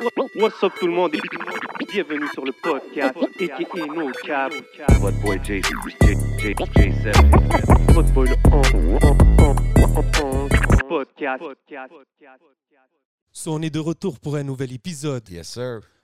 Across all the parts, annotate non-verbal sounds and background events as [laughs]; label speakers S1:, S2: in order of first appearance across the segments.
S1: What's up tout le monde? Et bienvenue sur le podcast aka No Cap.
S2: What boy J, J, J, J7.
S1: Votre boy le podcast.
S3: So, on est de retour pour un nouvel épisode.
S4: Yes, sir.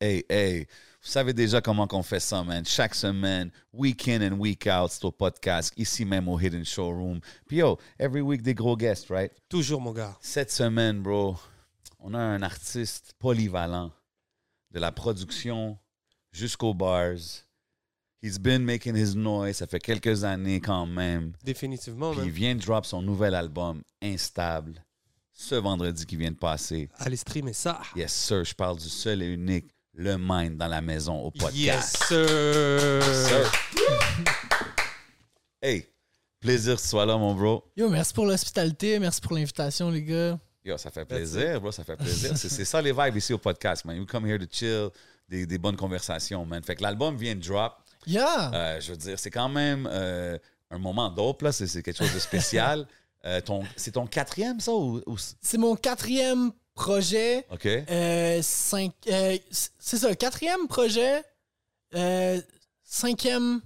S4: Hey, hey. Vous savez déjà comment qu'on fait ça, man. Chaque semaine, week in and week out, c'est au podcast, ici même au Hidden Showroom. Puis yo, every week des gros guests, right?
S3: Toujours, mon gars.
S4: Cette semaine, bro, on a un artiste polyvalent, de la production jusqu'aux bars. He's been making his noise, ça fait quelques années quand même.
S3: Définitivement,
S4: Puis il vient de drop son nouvel album, Instable, ce vendredi qui vient de passer.
S3: Allez streamer ça.
S4: Yes, sir, je parle du seul et unique, le Mind dans la maison au podcast.
S3: Yes, sir.
S4: Sir. hey, plaisir que tu sois là, mon bro.
S5: Yo, merci pour l'hospitalité, merci pour l'invitation, les gars.
S4: Yo, ça fait plaisir, bro, ça fait plaisir. C'est ça les vibes ici au podcast, man. We come here to chill, des, des bonnes conversations, man. Fait que l'album vient de drop.
S5: Yeah!
S4: Euh, je veux dire, c'est quand même euh, un moment dope, là. C'est quelque chose de spécial. [laughs] Euh, ton- c'est ton quatrième, ça? Ou, ou-
S5: C'est mon quatrième projet.
S4: OK.
S5: Euh, cinq, euh, c'est ça, quatrième projet. Euh, cinquième,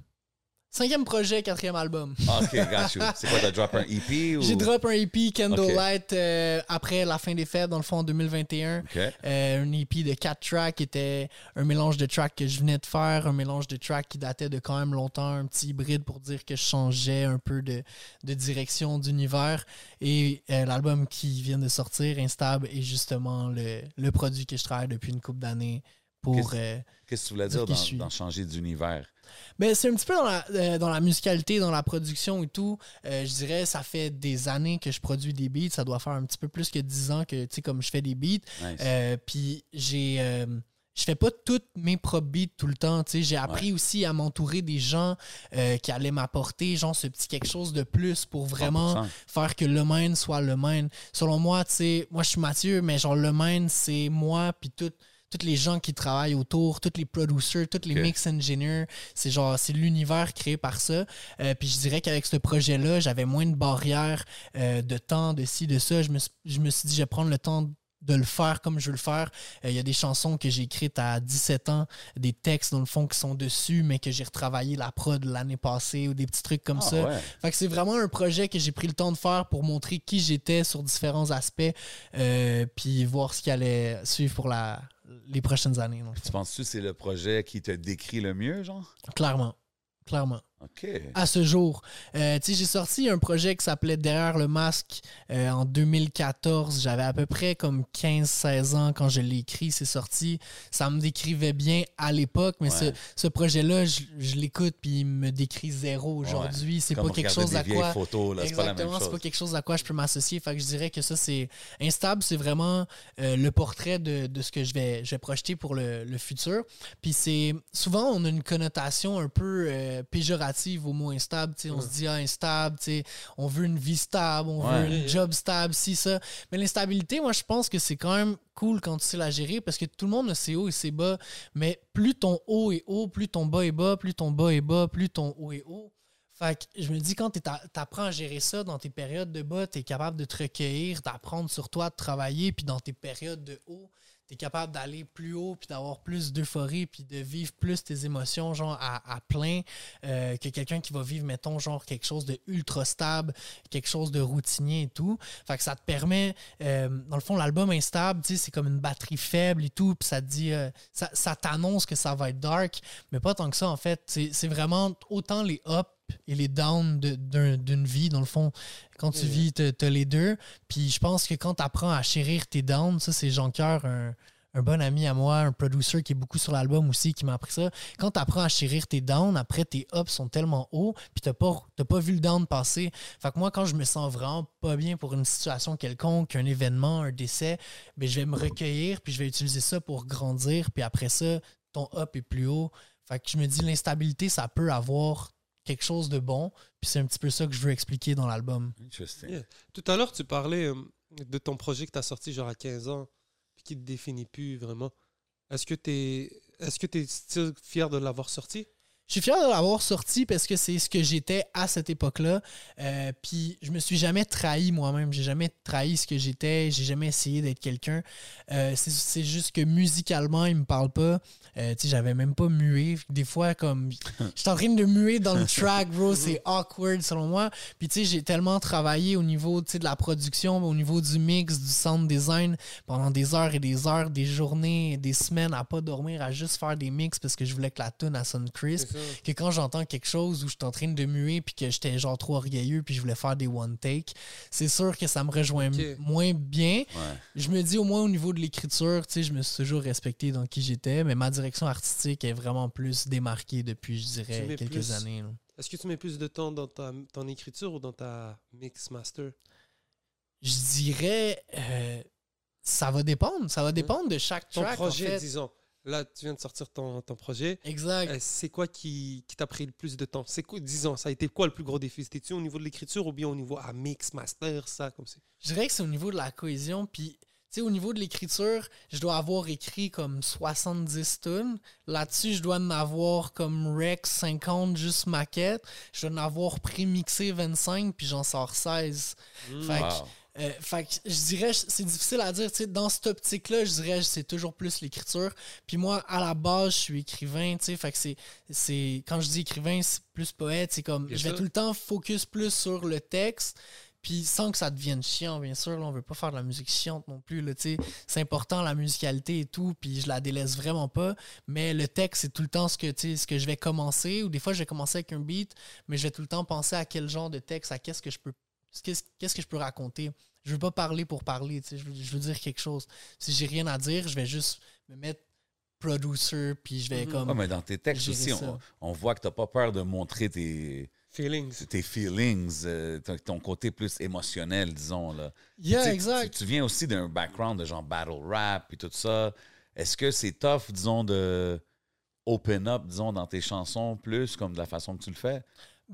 S5: cinquième projet, quatrième album.
S4: Ah, OK, got you. C'est quoi, t'as drop un EP? Ou...
S5: J'ai drop un EP Candlelight euh, après la fin des fêtes, dans le fond, en 2021.
S4: OK.
S5: Euh, un EP de quatre tracks qui était un mélange de tracks que je venais de faire, un mélange de tracks qui datait de quand même longtemps, un petit hybride pour dire que je changeais un peu de, de direction d'univers. Et euh, l'album qui vient de sortir, Instable, est justement le, le produit que je travaille depuis une couple d'années pour...
S4: Qu'est-ce-
S5: euh,
S4: Qu'est-ce que tu voulais dire dans, changer d'univers?
S5: ben, c'est un petit peu dans la, euh, dans la musicalité, dans la production et tout. Euh, je dirais, ça fait des années que je produis des beats. Ça doit faire un petit peu plus que 10 ans que, tu sais, comme je fais des beats.
S4: Nice.
S5: Puis j'ai. je fais pas toutes mes propres beats tout le temps. J'ai appris aussi à m'entourer des gens euh, qui allaient m'apporter, genre, ce petit quelque chose de plus pour vraiment
S4: 100%.
S5: faire que le main soit le main. Selon moi, tu sais, moi je suis Mathieu, mais genre le main, c'est moi, puis tout. Tous les gens qui travaillent autour, tous les producers, tous les mix engineers, c'est genre, c'est l'univers créé par ça. Euh, puis je dirais qu'avec ce projet-là, j'avais moins de barrières euh, de temps, de ci, de ça. Je me, suis- je me suis dit, je vais prendre le temps de le faire comme je veux le faire. Euh, Il y a des chansons que j'ai écrites à 17 ans, des textes dans le fond qui sont dessus, mais que j'ai retravaillé la prod l'année passée ou des petits trucs comme
S4: Ah,
S5: ça.
S4: ouais.
S5: Fait que c'est vraiment un projet que j'ai pris le temps de faire pour montrer qui j'étais sur différents aspects, euh, puis voir ce qui allait suivre pour la, les prochaines années.
S4: Tu
S5: fond.
S4: penses-tu que c'est le projet qui te décrit le mieux, genre?
S5: Clairement. Clairement. À ce jour. Euh, j'ai sorti un projet qui s'appelait Derrière le masque euh, en 2014. J'avais à peu près comme 15-16 ans quand je l'ai écrit. C'est sorti. Ça me décrivait bien à l'époque, mais
S4: Ouais.
S5: ce, ce projet-là, je, je l'écoute puis il me décrit zéro aujourd'hui. C'est pas quelque chose à quoi.
S4: photos, là,
S5: Exactement, c'est pas quelque chose à quoi je peux m'associer. Fait que je dirais que ça, c'est instable, c'est vraiment euh, le portrait de, de ce que je vais, je vais projeter pour le, le futur. Puis c'est souvent, on a une connotation un peu euh, au mot instable. On se dit, ah, instable, on veut une vie stable, on
S4: Ouais.
S5: veut une job stable, si, ça. Mais l'instabilité, moi, je pense que c'est quand même cool quand tu sais la gérer parce que tout le monde a ses hauts et ses bas. Mais plus ton haut est haut, plus ton bas est bas, plus ton bas est bas, plus ton haut est haut. Fait que je me dis, quand tu apprends à gérer ça dans tes périodes de bas, tu es capable de te recueillir, d'apprendre sur toi, de travailler, puis dans tes périodes de haut, tu es capable d'aller plus haut, puis d'avoir plus d'euphorie, puis de vivre plus tes émotions, genre à, à plein, euh, que quelqu'un qui va vivre, mettons, genre quelque chose de ultra stable, quelque chose de routinier et tout. Fait que ça te permet, euh, dans le fond, l'album Instable, c'est comme une batterie faible et tout, puis ça te dit, euh, ça, ça t'annonce que ça va être dark, mais pas tant que ça, en fait. C'est vraiment autant les ups et les downs d'une vie, dans le fond. Quand tu vis, tu as les deux. Puis je pense que quand tu apprends à chérir tes downs, ça, c'est Jean Coeur, un, un bon ami à moi, un producer qui est beaucoup sur l'album aussi, qui m'a appris ça. Quand tu apprends à chérir tes downs, après tes ups sont tellement hauts, puis t'as pas, t'as pas vu le down passer. Fait que moi, quand je me sens vraiment pas bien pour une situation quelconque, un événement, un décès, ben, je vais me recueillir, puis je vais utiliser ça pour grandir, puis après ça, ton up est plus haut. Fait que je me dis, l'instabilité, ça peut avoir quelque chose de bon, puis c'est un petit peu ça que je veux expliquer dans l'album.
S3: Yeah. Tout à l'heure, tu parlais euh, de ton projet que tu as sorti genre à 15 ans, qui te définit plus vraiment. Est-ce que tu es, est-ce que es fier de l'avoir sorti?
S5: Je suis fier de l'avoir sorti parce que c'est ce que j'étais à cette époque-là. Euh, puis je me suis jamais trahi moi-même. J'ai jamais trahi ce que j'étais. J'ai jamais essayé d'être quelqu'un. Euh, c'est- juste que musicalement, il me parle pas. Euh, tu sais, j'avais même pas mué. Des fois, comme. [laughs] J'étais en train de muer dans le track, bro. C'est awkward selon moi. Puis tu sais, j'ai tellement travaillé au niveau de la production, au niveau du mix, du sound design pendant des heures et des heures, des journées, des semaines à pas dormir, à juste faire des mix parce que je voulais que la tune sonne crisp. Que quand j'entends quelque chose où je suis en train de muer puis que j'étais genre trop orgueilleux puis je voulais faire des one take, c'est sûr que ça me rejoint moins bien.
S4: Ouais.
S5: Je me dis au moins au niveau de l'écriture, tu sais, je me suis toujours respecté dans qui j'étais, mais ma direction artistique est vraiment plus démarquée depuis, je dirais, quelques
S3: plus-
S5: années.
S3: Est-ce que tu mets plus de temps dans ta, ton écriture ou dans ta mix master?
S5: Je dirais, euh, ça va dépendre. Ça va dépendre de chaque
S3: Ton
S5: track. en
S3: projet,
S5: fait.
S3: disons. Là, tu viens de sortir ton, ton projet.
S5: Exact.
S3: Euh, C'est quoi qui, qui t'a pris le plus de temps? C'est quoi, disons, ça a été quoi le plus gros défi? C'était-tu au niveau de l'écriture ou bien au niveau à mix, master, ça, comme c'est?
S5: Je dirais que c'est au niveau de la cohésion. Puis, tu sais, au niveau de l'écriture, je dois avoir écrit comme 70 tonnes. Là-dessus, je dois en avoir comme rec 50, juste maquette. Je dois en avoir pré-mixé 25, puis j'en sors 16. Fait que,
S4: Wow.
S5: Euh, fait que je dirais, c'est difficile à dire. tu sais, Dans cette optique-là, je dirais c'est toujours plus l'écriture. Puis moi, à la base, je suis écrivain. tu sais, Fait que c'est, c'est, quand je dis écrivain, c'est plus poète. C'est comme,
S3: Bien
S5: je vais
S3: sûr.
S5: tout le temps focus plus sur le texte. Puis sans que ça devienne chiant, bien sûr. Là, on veut pas faire de la musique chiante non plus. Là, tu sais. c'est important, la musicalité et tout. Puis je la délaisse vraiment pas. Mais le texte, c'est tout le temps ce que, tu sais, ce que je vais commencer. Ou des fois, je vais commencer avec un beat. Mais je vais tout le temps penser à quel genre de texte, à qu'est-ce que je peux qu'est-ce qu'est-ce que je peux raconter? Je veux pas parler pour parler, tu sais, je veux, je veux dire quelque chose. Si j'ai rien à dire, je vais juste me mettre producer, puis je vais
S3: Mhm.
S5: comme...
S4: Ouais, mais dans tes textes aussi, on, on voit que tu n'as pas peur de montrer tes,
S3: Feelings.
S4: tes feelings, euh, ton, côté plus émotionnel, disons. Là.
S5: Yeah,
S4: Tu sais,
S5: exact.
S4: Tu, tu viens aussi d'un background de genre battle rap et tout ça. Est-ce que c'est tough, disons, de open up, disons, dans tes chansons plus comme de la façon que tu le fais?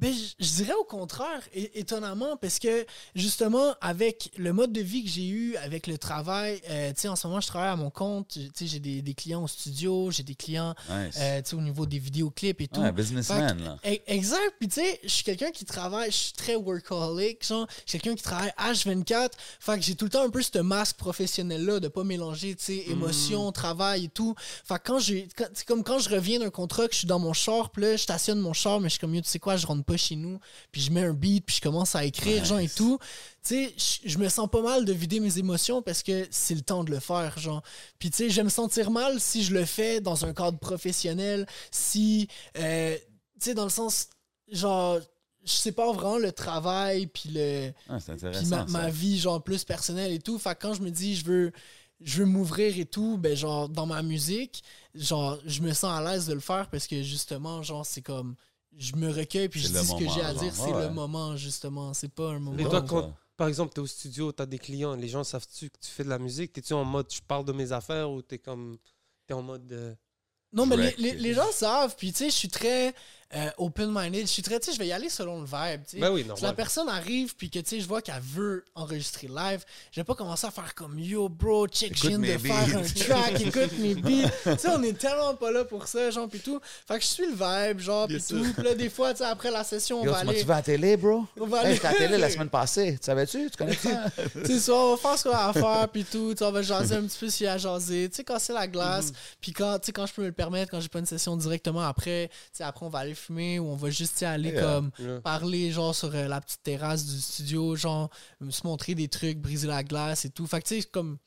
S5: Ben, je, je dirais au contraire, é- étonnamment, parce que justement, avec le mode de vie que j'ai eu, avec le travail, euh, tu sais, en ce moment, je travaille à mon compte, tu sais, j'ai des, des clients au studio, j'ai des clients,
S4: Nice.
S5: euh, tu sais, au niveau des vidéoclips et tout.
S4: Ouais, businessman, là.
S5: E- Exact. Puis tu sais, je suis quelqu'un qui travaille, je suis très workaholic, genre, je suis quelqu'un qui travaille H24. Fait que j'ai tout le temps un peu ce masque professionnel-là de pas mélanger, tu sais, émotion, travail et tout. Fait que quand j'ai, comme quand je reviens d'un contrat, que je suis dans mon char, puis là, je stationne mon char, mais je suis comme, tu sais quoi, je rentre pas chez nous, puis je mets un beat, puis je commence à écrire, genre, et
S4: Nice.
S5: tout. Tu sais, je- me sens pas mal de vider mes émotions parce que c'est le temps de le faire, genre. Puis tu sais, je vais me sentir mal si je le fais dans un cadre professionnel, si, euh, tu sais, dans le sens, genre, je sépare vraiment le travail, puis le,
S4: Ah,
S5: puis ma, ma vie, genre, plus personnelle et tout. Fait que quand je me dis, je veux, je veux m'ouvrir et tout, ben, genre, dans ma musique, genre, je me sens à l'aise de le faire parce que, justement, genre, c'est comme, je me recueille puis je dis ce que j'ai à dire, c'est
S4: Ouais.
S5: le moment, justement. C'est pas un moment.
S3: Mais toi, quand, par exemple, tu es au studio, tu as des clients, les gens savent-tu que tu fais de la musique? T'es-tu en mode je parle de mes affaires ou t'es comme. T'es en mode. euh,
S5: Non, mais les- les gens savent, puis tu sais, je suis très euh, open-minded. Je suis très, tu sais, je vais y aller selon le vibe, tu sais.
S3: Ben oui,
S5: Si la personne arrive, puis que tu sais, je vois qu'elle veut enregistrer live, je vais pas commencer à faire comme yo, bro, check, viens de faire un track, [laughs] écoute mes beats. tu sais, on est tellement pas là pour ça, genre, puis tout. Fait que je suis le vibe, genre, puis tout. Puis là, des fois, tu sais, après la session, on
S4: Yo,
S5: va
S4: tu
S5: aller.
S4: vu à la télé, bro?
S5: On va
S4: Hey,
S5: aller.
S4: à la télé la semaine passée. Tu savais-tu? Tu connais ça? [laughs]
S5: Tu sais, soit on va faire ce qu'on a à faire, puis tout. Tu on va jaser un petit peu s'il y a à jaser. Tu sais, casser la glace. Puis quand, tu sais, quand je peux me le permettre, quand j'ai pas une session directement après, tu sais, après, on va aller fumer ou on va juste aller
S4: Yeah.
S5: comme
S3: Yeah.
S5: parler, genre, sur euh, la petite terrasse du studio, genre, se montrer des trucs, briser la glace et tout. Fait que, tu sais, comme.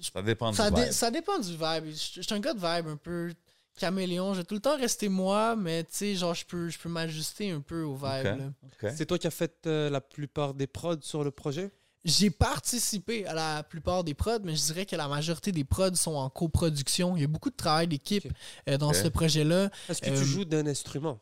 S4: Ça dépend du
S5: Ça, dé-
S4: vibe.
S5: ça dépend du vibe. Je suis un gars de vibe un peu caméléon. Je vais tout le temps rester moi, mais tu sais, genre, je peux, je peux m'ajuster un peu au vibe.
S3: C'est toi qui as fait euh, la plupart des prods sur le projet?
S5: j'ai participé à la plupart des prods, mais je dirais que la majorité des prods sont en coproduction. Il y a beaucoup de travail d'équipe euh, dans ce projet-là.
S3: Est-ce que
S5: Euh,
S3: tu joues d'un instrument?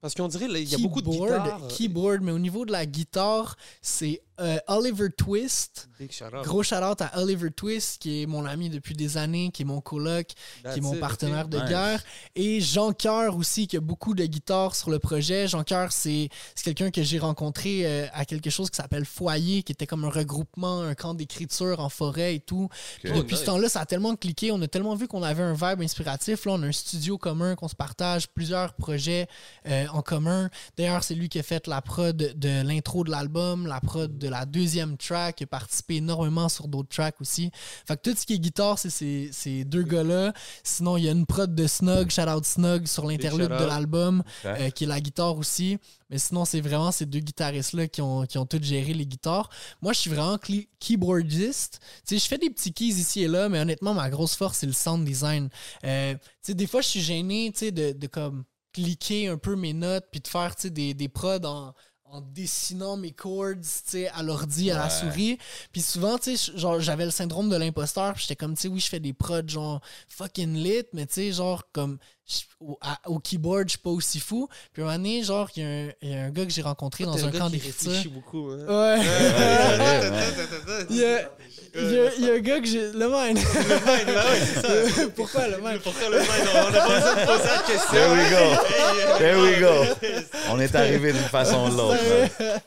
S3: Parce qu'on dirait il y a beaucoup de guitares. euh,
S5: Keyboard, mais au niveau de la guitare, c'est euh, Oliver Twist.
S3: Big shout out.
S5: Gros shout-out à Oliver Twist, qui est mon ami depuis des années, qui est mon coloc,
S3: That's
S5: qui est mon
S3: it,
S5: partenaire de
S4: Nice.
S5: guerre. Et Jean Coeur aussi, qui a beaucoup de guitares sur le projet. Jean Coeur, c'est c'est quelqu'un que j'ai rencontré euh, à quelque chose qui s'appelle Foyer, qui était comme un regroupement, un camp d'écriture en forêt et tout. Puis
S4: Ok.
S5: depuis
S3: nice.
S5: ce temps-là, ça a tellement cliqué. On a tellement vu qu'on avait un vibe inspiratif. Là, on a un studio commun qu'on se partage, plusieurs projets euh, en commun. D'ailleurs, c'est lui qui a fait la prod de l'intro de l'album, la prod de la deuxième track. Il a participé énormément sur d'autres tracks aussi. Fait que tout ce qui est guitare, c'est ces, ces deux gars-là. Sinon, il y a une prod de Snug, shout out Snug, sur l'interlude de l'album, euh, qui est la guitare aussi. Mais sinon, c'est vraiment ces deux guitaristes-là qui ont, qui ont tous géré les guitares. Moi, je suis vraiment keyboardiste. Tu sais, je fais des petits keys ici et là, mais honnêtement, ma grosse force, c'est le sound design. Euh, tu sais, des fois, je suis gêné, tu sais, de, de comme cliquer un peu mes notes puis de faire, tu sais, des, des prods en, en dessinant mes chords, tu sais, à l'ordi, à la souris. Puis souvent, tu sais, genre, j'avais le syndrome de l'imposteur, puis j'étais comme, tu sais, oui, je fais des prods, genre, fucking lit, mais tu sais, genre, comme, au, à- au keyboard, je suis pas aussi fou. Puis un moment donné, genre, il y, a un- il y a un gars que j'ai rencontré dans un camp
S3: réfléchit beaucoup. hein.
S5: Ouais.
S4: Ouais, ouais.
S5: Il y a, il y a- il y a un gars que j'ai. Le mine. Pourquoi le mine? [laughs]
S3: Pourquoi le main? On a pas besoin de poser la question.
S4: There we go. There we go. [laughs] On est arrivé d'une façon ou de l'autre. là.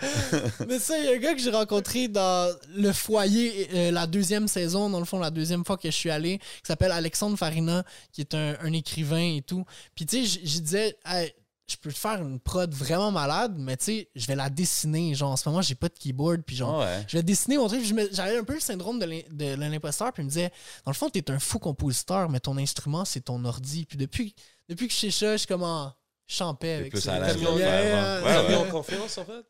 S5: Mais ça, il y a un gars que j'ai rencontré dans le foyer, euh, la deuxième saison, dans le fond, la deuxième fois que je suis allé, qui s'appelle Alexandre Farina, qui est un, un écrivain et tout. Puis, tu sais, j- j'y disais, Hey, je peux te faire une prod vraiment malade, mais tu sais, je vais la dessiner. Genre, en ce moment, j'ai pas de keyboard, puis genre,
S4: Ouais.
S5: je vais dessiner mon truc. je J'avais un peu le syndrome de l'im- de l'imposteur, puis il me disait, dans le fond, t'es un fou compositeur, mais ton instrument, c'est ton ordi. Puis depuis, depuis que je sais ça, je suis comme en champais avec
S4: plus
S5: ça.
S4: à
S5: yeah,
S4: hein. Ouais, ouais.
S3: en confiance, en fait?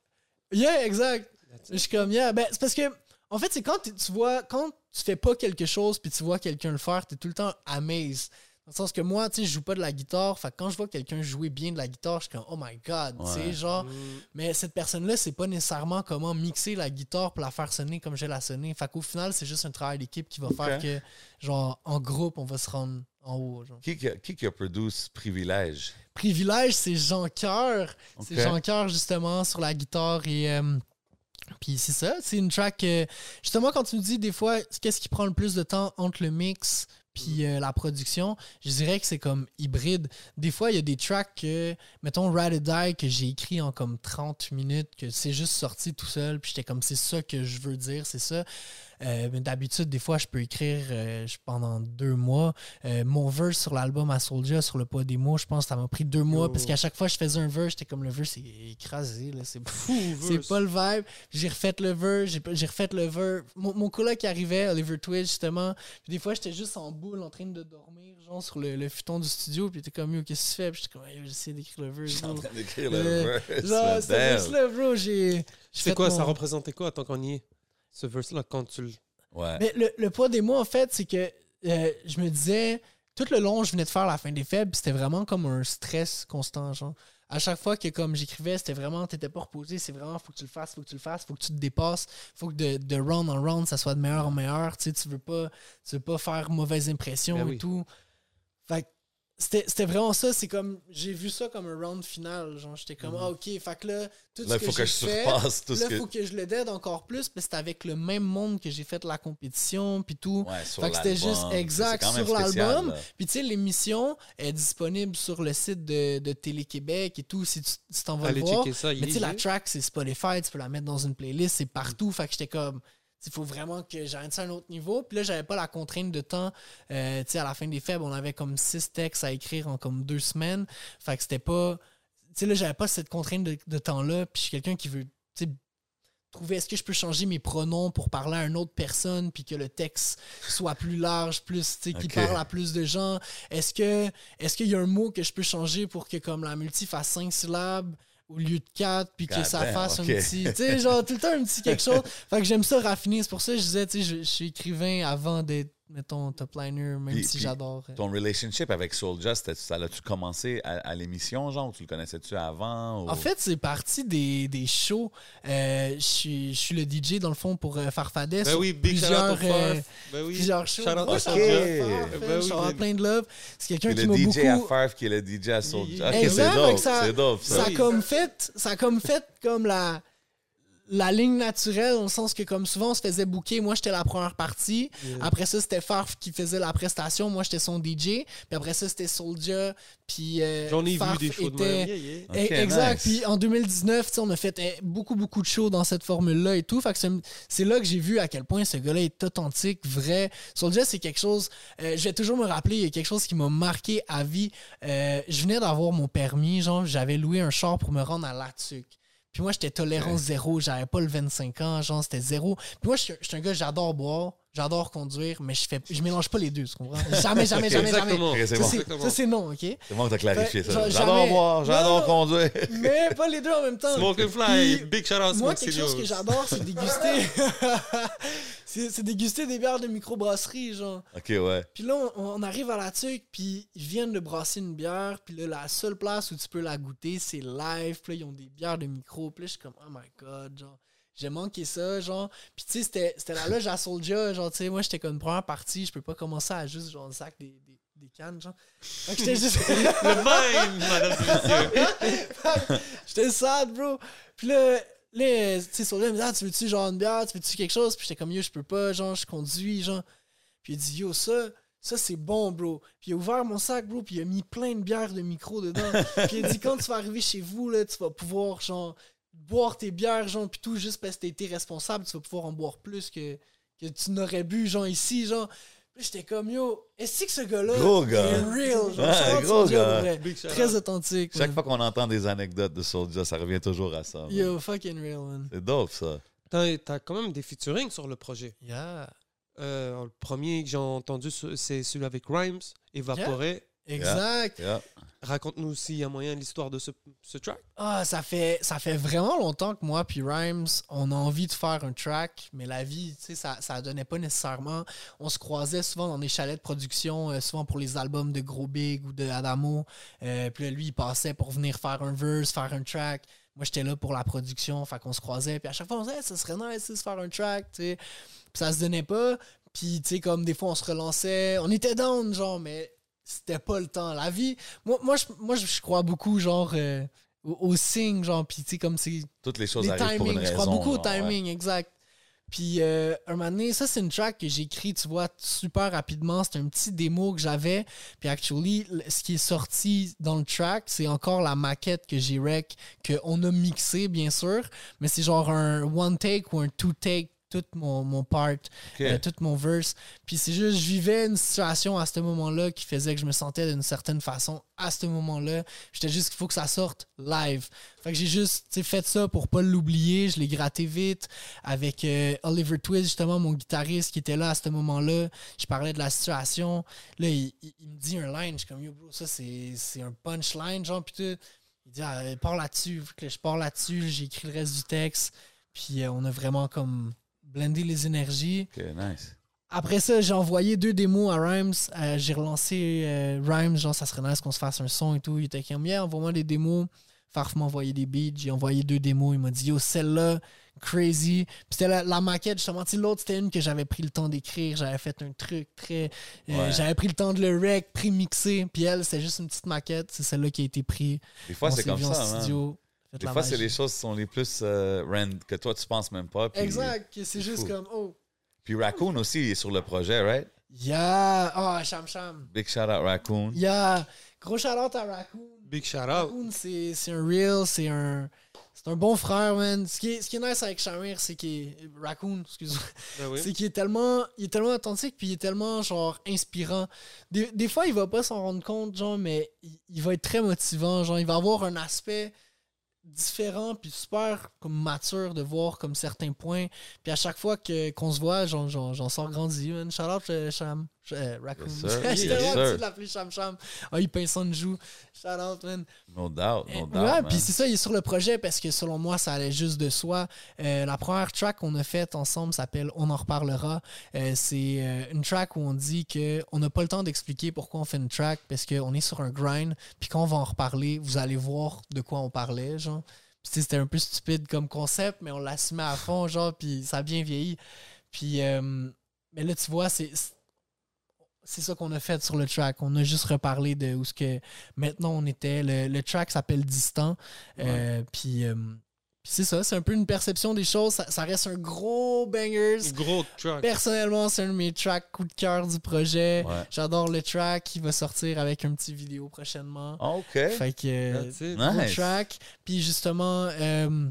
S5: Yeah, exact. Je suis comme, yeah. Ben, c'est parce que, en fait, c'est quand tu vois, quand tu fais pas quelque chose puis tu vois quelqu'un le faire, t'es tout le temps amazed. Dans le sens que moi, tu sais, je joue pas de la guitare. Fait que quand je vois quelqu'un jouer bien de la guitare, je suis comme, oh my god, tu sais, genre.
S3: Mm.
S5: Mais cette personne-là, c'est pas nécessairement comment mixer la guitare pour la faire sonner comme je vais la sonner. Fait qu'au final, c'est juste un travail d'équipe qui va faire que, genre, en groupe, on va se rendre en haut. Genre.
S4: Qui, qui, a- qui a produit ce privilège?
S5: Privilège, c'est Jean Coeur. C'est. Jean Coeur, justement, sur la guitare. Et euh, puis c'est ça, c'est une track. euh, justement, quand tu me dis des fois, qu'est-ce qui prend le plus de temps entre le mix puis euh, la production, je dirais que c'est comme hybride. Des fois, il y a des tracks que, mettons, Ride or Die, que j'ai écrit en comme 30 minutes, que c'est juste sorti tout seul, puis j'étais comme, c'est ça que je veux dire, c'est ça. Euh, mais d'habitude, des fois, je peux écrire euh, pendant deux mois. Euh, mon verse sur l'album à Soulja, sur le pas des mots, je pense que ça m'a pris deux mois,
S3: Yo.
S5: parce qu'à chaque fois que je faisais un verse, j'étais comme le verse est écrasé, là, c'est
S3: Fou, [laughs]
S5: c'est pas le vibe. J'ai refait le verse, j'ai refait le verse. Mon, mon coloc qui arrivait, Oliver Twitch, justement. Puis des fois, j'étais juste en boule en train de dormir, genre sur le, le futon du studio. Puis était comme, qu'est-ce que tu fais? Puis j'étais comme, Yo, j'essaie d'écrire le verse.
S4: En
S5: bro.
S4: train d'écrire le verse.
S5: Genre, ce verse-là, bro, j'ai.
S3: C'est quoi, ça représentait quoi tant qu'on y est Ce verse-là, quand tu le.
S4: Ouais.
S5: Mais le, le poids des mots, en fait, c'est que euh, je me disais, tout le long, je venais de faire la fin des faibles, c'était vraiment comme un stress constant, genre. À chaque fois que comme j'écrivais, c'était vraiment, t'étais pas reposé, c'est vraiment, faut que tu le fasses, faut que tu le fasses, faut que tu te dépasses, faut que de, de round en round, ça soit de meilleur en meilleur, tu sais, tu veux pas, tu veux pas faire mauvaise impression
S3: Ben
S5: et
S3: oui.
S5: tout. Fait que c'était c'était vraiment ça, c'est comme, j'ai vu ça comme un round final, genre, j'étais comme, ah ok, fait que là, tout
S4: Mhm. Là,
S5: ce
S4: il faut
S5: que
S4: je
S5: fait,
S4: surpasse tout ce
S5: Là,
S4: que.
S5: faut que je le dead encore plus, parce que c'était avec le même monde que j'ai fait la compétition, puis tout.
S4: Ouais, sur
S5: Fait que c'était juste exact sur l'album. Puis tu sais, l'émission est disponible sur le site de, de Télé-Québec et tout, si tu si t'en vas voir.
S3: ça.
S5: Mais tu sais, la track, c'est Spotify, tu peux la mettre dans une playlist, c'est partout. Fait que j'étais comme, il faut vraiment que j'arrête ça à un autre niveau. Puis là, j'avais pas la contrainte de temps. Euh, tu sais, à la fin des faibles, on avait comme six textes à écrire en comme deux semaines. Fait que c'était pas. Tu sais, là, j'avais pas cette contrainte de, de temps-là. Puis je suis quelqu'un qui veut, trouver est-ce que je peux changer mes pronoms pour parler à une autre personne puis que le texte soit plus large, plus, tu sais, qui parle à plus de gens. Est-ce que est-ce qu'il y a un mot que je peux changer pour que comme la multi fasse cinq syllabes au lieu de quatre puis que
S4: God
S5: ça
S4: damn,
S5: fasse un petit, tu sais, genre tout le temps un petit quelque [laughs] chose. Fait que j'aime ça raffiner. C'est pour ça que je disais, tu sais, je, je suis écrivain avant d'être mettons, top liner, même
S4: Puis-
S5: si j'adore. euh.
S4: Ton relationship avec Soulja, ça l'a-tu commencé à, à l'émission, genre, ou tu le connaissais-tu avant? ou-
S5: En fait, c'est parti des, des shows. Euh, Je suis je suis le DJ, dans le fond, pour euh, Farfadet.
S3: Ben oui, big
S5: plusieurs, euh,
S3: Ben oui.
S5: plusieurs shows.
S3: Shout out
S5: Moi,
S3: à
S5: je suis
S3: Ben
S5: en plein de love. C'est quelqu'un qui
S4: le
S5: m'a
S4: DJ à
S5: beaucoup...
S4: Farf qui est le DJ à Soulja. Ok,
S5: Exact,
S4: c'est dope,
S5: ça-
S4: c'est dope, ça.
S5: ça a
S3: Oui.
S5: comme fait ça a comme fait comme la la ligne naturelle dans le sens que comme souvent on se faisait booker moi j'étais la première partie
S3: Yeah.
S5: après ça c'était Farf qui faisait la prestation moi j'étais son DJ puis après ça c'était Soulja puis euh,
S3: J'en ai vu
S5: Farf
S3: des shows
S5: était-.
S3: Yeah, yeah.
S5: Eh, exact.
S4: nice.
S5: Puis en 2019, tu sais, on a fait eh, beaucoup, beaucoup de shows dans cette formule-là et tout. Fait que c'est- c'est là que j'ai vu à quel point ce gars-là est authentique, vrai. Soulja, c'est quelque chose. euh, je vais toujours me rappeler, il y a quelque chose qui m'a marqué à vie. Euh, je venais d'avoir mon permis, genre, j'avais loué un char pour me rendre à Latuc. Puis moi, j'étais tolérance zéro, j'avais pas le 25 ans, genre, c'était zéro. Puis moi, je suis je suis un gars, j'adore boire, j'adore conduire, mais je fais je mélange pas les deux, tu comprends? Jamais, jamais, jamais, jamais.
S3: Exactement.
S4: C'est
S5: Ça,
S4: bon.
S5: c'est-
S3: Exactement.
S5: Ça, c'est non, OK?
S4: C'est bon que t'as clarifié
S5: Fait-
S4: ça. J'adore
S5: jamais-
S4: boire, j'adore conduire.
S5: Mais pas les deux en même temps.
S3: Smoke and fly,
S5: Puis,
S3: big shout out
S5: Moi, quelque chose que j'adore, c'est déguster. [laughs] c'est c'est déguster des bières de microbrasserie, genre.
S4: Ok, ouais.
S5: Puis là, on, on arrive à la tuque, puis ils viennent de brasser une bière, puis là, la seule place où tu peux la goûter, c'est live. Puis là, ils ont des bières de micro. Puis là, je suis comme, oh my god, genre. J'ai manqué ça, genre. Puis tu sais, c'était- la loge à Soulja, genre, tu sais, moi, j'étais comme première partie, je peux pas commencer à juste, genre, sac des, des, des cannes, genre. Fait que j'étais juste. [laughs]
S3: Le même, madame. [laughs]
S5: J'étais sad, bro. Puis là, là tu sais, il me dit, ah, tu veux-tu genre une bière, tu veux-tu quelque chose? Puis j'étais comme, yo, je peux pas, genre, je conduis, genre. Puis il dit, yo, ça, ça c'est bon, bro. Puis il a ouvert mon sac, bro, puis il a mis plein de bières de micro dedans. [laughs] puis il a dit, quand tu vas arriver chez vous, là, tu vas pouvoir, genre, boire tes bières, genre, puis tout, juste parce que t'as été responsable, tu vas pouvoir en boire plus que, que tu n'aurais bu, genre, ici, genre. Puis j'étais comme, yo, est-ce que ce gars-là
S4: Gros gars.
S5: est real, genre,
S4: Ouais, gros gars.
S5: vrai. Très authentique.
S4: Chaque
S5: man.
S4: fois qu'on entend des anecdotes de Soulja, ça revient toujours à ça. man.
S5: Yo, fucking real, man.
S4: C'est dope, ça.
S3: T'as t'as quand même des featuring sur le projet.
S5: Yeah.
S3: Euh, le premier que j'ai entendu, c'est celui avec Rhymes, Évaporé.
S5: Exact.
S4: Yeah.
S3: Raconte-nous s'il y a moyen l'histoire de ce, ce track.
S5: Ah, ça fait, ça fait vraiment longtemps que moi puis Rhymes, on a envie de faire un track, mais la vie, tu sais, ça, ça donnait pas nécessairement. On se croisait souvent dans des chalets de production, euh, souvent pour les albums de Gros Big ou de Adamo. Euh, puis là, lui, il passait pour venir faire un verse, faire un track. Moi, j'étais là pour la production, fait qu'on se croisait. Puis à chaque fois, on disait, Hey, ça serait nice de se faire un track, tu sais. Puis ça se donnait pas. Puis, tu sais, comme des fois, on se relançait. On était down, genre, mais c'était pas le temps. La vie, moi, moi, je, moi, je crois beaucoup, genre, euh, au, au signe, genre, puis tu sais, comme c'est
S4: Toutes les choses
S5: les
S4: arrivent pour une
S5: timings.
S4: raison.
S5: Je crois beaucoup au
S4: ouais.
S5: timing, exact. Puis, euh, un moment donné, ça, c'est une track que j'ai écrit, tu vois, super rapidement. C'est un petit démo que j'avais. Puis, actually, ce qui est sorti dans le track, c'est encore la maquette que j'ai rec, qu'on a mixé, bien sûr. Mais c'est genre un one take ou un two take, tout mon, mon part
S4: Ok.
S5: euh, tout mon verse. Puis c'est juste, je vivais une situation à ce moment-là qui faisait que je me sentais d'une certaine façon à ce moment-là. J'étais juste qu'il faut que ça sorte live. Fait que j'ai juste tu sais, fait ça pour pas l'oublier. Je l'ai gratté vite avec euh, Oliver Twist, justement, mon guitariste qui était là à ce moment-là. Je parlais de la situation. Là, il, il- il me dit un line. Je suis comme, yo, bro, ça, c'est un punchline, genre, puis tout. Il dit, ah, pars là-dessus. Je pars là-dessus. J'ai écrit le reste du texte. Puis euh, on a vraiment comme blendé les énergies.
S4: Nice.
S5: Après ça, j'ai envoyé deux démos à Rhymes. Euh, j'ai relancé euh, Rhymes, genre ça serait nice qu'on se fasse un son et tout. Il était comme, yeah, envoie-moi des démos. Farf m'a envoyé des beats. J'ai envoyé deux démos. Il m'a dit, yo, celle-là, crazy. Puis c'était la, la maquette, justement. Tu l'autre, c'était une que j'avais pris le temps d'écrire. J'avais fait un truc très. euh,
S4: Ouais.
S5: J'avais pris le temps de le rec, pré-mixer. Puis elle, c'était juste une petite maquette. C'est celle-là qui a été prise.
S4: Des fois, c'est comme
S5: vu
S4: ça.
S5: studio,
S4: Des fois, c'est les choses qui sont les plus euh, rand que toi, tu penses même pas. Puis,
S5: Exact. C'est juste
S4: fou.
S5: comme, oh,
S4: Puis Raccoon aussi, il est sur le projet, right?
S5: yeah. Ah, Cham Cham.
S4: Big shout out Raccoon.
S5: Yeah. Gros shout out à Raccoon.
S3: Big shout out.
S5: Raccoon, c'est c'est un real, c'est un. C'est un bon frère, man. Ce qui est, ce qui est nice avec Shamir, c'est qu'il est. Raccoon, excuse-moi.
S3: Ben oui.
S5: C'est qu'il est tellement. Il est tellement authentique, puis il est tellement, genre, inspirant. Des, des fois, il va pas s'en rendre compte, genre, mais il, il va être très motivant. Genre, il va avoir un aspect différent, puis super, comme mature de voir, comme certains points. Puis à chaque fois que- qu'on se voit, j'en sors grandi, man. Shout out, euh. Euh, Raccoon.
S4: Yes, sir. [laughs] Yes,
S5: petit de l'appeler Cham Cham. Ah, il pince son joue. Shout out, man.
S4: No doubt, no
S5: Euh,
S4: doubt.
S5: ouais, puis c'est ça, il est sur le projet parce que selon moi, ça allait juste de soi. Euh, la première track qu'on a faite ensemble s'appelle On en reparlera. Euh, c'est une track où on dit que on n'a pas le temps d'expliquer pourquoi on fait une track parce qu'on est sur un grind. Puis quand on va en reparler, vous allez voir de quoi on parlait, genre. Puis tu c'était un peu stupide comme concept, mais on l'assumait à fond, genre, puis ça a bien vieilli. Puis, mais là, tu vois, c'est c'est ça qu'on a fait sur le track. On a juste reparlé de où ce que maintenant on était. Le, le track s'appelle Distant. Euh, puis euh, puis c'est ça, c'est un peu une perception des choses. Ça, ça reste un gros bangers.
S3: Gros track.
S5: Personnellement, c'est un de mes tracks coup de cœur du projet.
S4: Ouais.
S5: J'adore le track. Il va sortir avec un petit vidéo prochainement.
S4: Ah, OK.
S5: Fait que gros
S4: Nice.
S5: track. Puis justement, euh,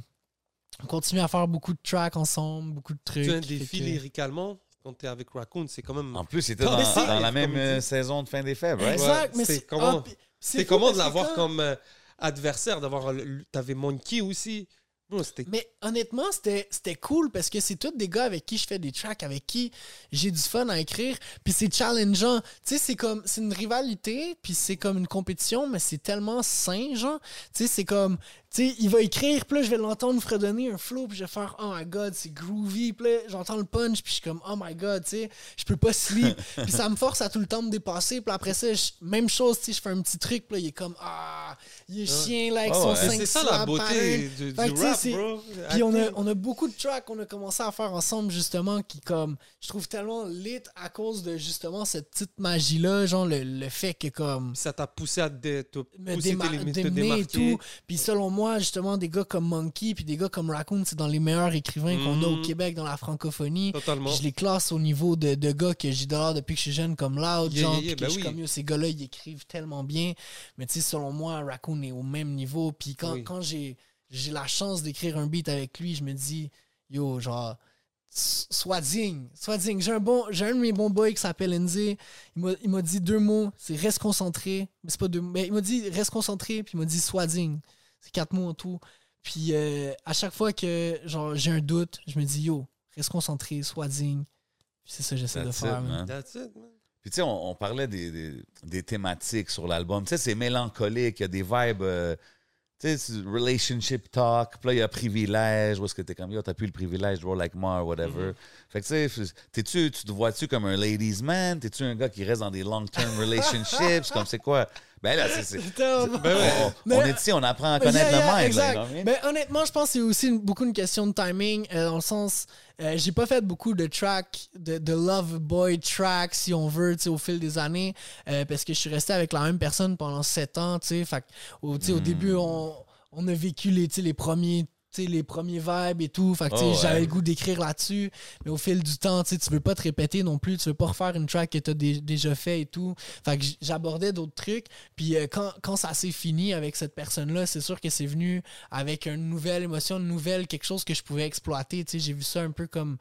S5: on continue à faire beaucoup de tracks ensemble, beaucoup de trucs.
S3: Tu as un défi lyricalement? Quand t'es avec Raccoon, c'est quand même.
S4: En plus, il était
S3: Non,
S4: dans, la même
S3: comme
S4: euh, saison de fin des fèves, right?
S5: Exact,
S3: Ouais,
S5: mais
S3: c'est comment-
S5: ah,
S3: C'est
S5: fou
S3: comment
S5: parce
S3: de l'avoir
S5: quand-
S3: comme euh, adversaire, d'avoir. T'avais Monkey aussi. C'était.
S5: Mais honnêtement, c'était c'était cool parce que c'est tous des gars avec qui je fais des tracks, avec qui j'ai du fun à écrire. Puis c'est challengeant. Tu sais, c'est comme. C'est une rivalité, puis c'est comme une compétition, mais c'est tellement sain, genre. Tu sais, c'est comme. Sais, il va écrire, puis là, je vais l'entendre fredonner un flow, puis je vais faire Oh my god, c'est groovy. Puis là, j'entends le punch, puis je suis comme Oh my god, tu sais, je peux pas sleep. [laughs] puis ça me force à tout le temps me dépasser. Puis après ça, je- même chose, tu sais, je fais un petit truc, puis là, il est comme Ah, il est chien, là, avec son
S4: ouais.
S3: Mais
S5: 5
S3: c'est ça la beauté du, du rap, bro.
S5: puis on a, on a beaucoup de tracks qu'on a commencé à faire ensemble, justement, qui, comme, je trouve tellement lit à cause de, justement, cette petite magie-là, genre, le, le fait que, comme,
S3: Ça t'a poussé à te pousser tes limites, te
S5: démener et
S3: démarquer.
S5: tout. Puis selon moi, justement, des gars comme Monkey puis des gars comme Raccoon, c'est dans les meilleurs écrivains qu'on a au
S3: Mhm.
S5: Québec, dans la francophonie.
S3: Totalement.
S5: Je les classe au niveau de, de gars que j'idore depuis que je suis jeune, comme Loud,
S3: Yeah, yeah, yeah,
S5: que
S3: ben
S5: je suis
S3: oui.
S5: comme, yo, ces gars-là, ils écrivent tellement bien. Mais tu sais, selon moi, Raccoon est au même niveau. Puis quand,
S3: Oui.
S5: quand j'ai j'ai la chance d'écrire un beat avec lui, je me dis, yo, genre, sois digne, sois digne. J'ai un, bon, j'ai un de mes bons boys qui s'appelle Enzi. Il m'a- il m'a dit deux mots, c'est reste concentré. Mais c'est pas deux Mais il m'a dit reste concentré, puis il m'a dit sois digne. C'est quatre mots en tout. Puis euh, à chaque fois que genre j'ai un doute, je me dis yo, reste concentré, sois digne. Puis c'est ça que j'essaie de
S4: it,
S5: faire. man.
S4: man.
S3: That's it, man.
S4: Puis tu sais, on, on parlait des, des, des thématiques sur l'album. Tu sais, c'est mélancolique, il y a des vibes, euh, tu sais, c'est relationship talk. Puis là, il y a privilège, où est-ce que t'es comme, yo, t'as plus le privilège de roll like moi, whatever. Fait que tu sais, t'es-tu, tu te vois-tu comme un ladies man? T'es-tu un gars qui reste dans des long-term relationships? [laughs] comme c'est quoi? Ben là, c'est... on,
S3: Ben
S4: on- est ici, on apprend à connaître
S5: yeah, yeah,
S4: le
S5: exact.
S4: Là?
S5: Mais honnêtement, je pense que c'est aussi beaucoup une question de timing, euh, dans le sens, euh, j'ai pas fait beaucoup de tracks, de, de Love Boy tracks, si on veut, au fil des années, euh, parce que je suis resté avec la même personne pendant sept ans, tu sais. Fait que, au, au
S4: Hmm.
S5: début, on, on a vécu les, les premiers. Tu les premiers vibes et tout. Fait que, tu sais,
S4: Oh, ouais.
S5: j'avais le goût d'écrire là-dessus. Mais au fil du temps, tu tu veux pas te répéter non plus. Tu veux pas refaire une track que t'as dé- déjà fait et tout. Fait que j'abordais d'autres trucs. Puis euh, quand, quand ça s'est fini avec cette personne-là, c'est sûr que c'est venu avec une nouvelle émotion, une nouvelle, quelque chose que je pouvais exploiter. Tu j'ai vu ça un peu comme,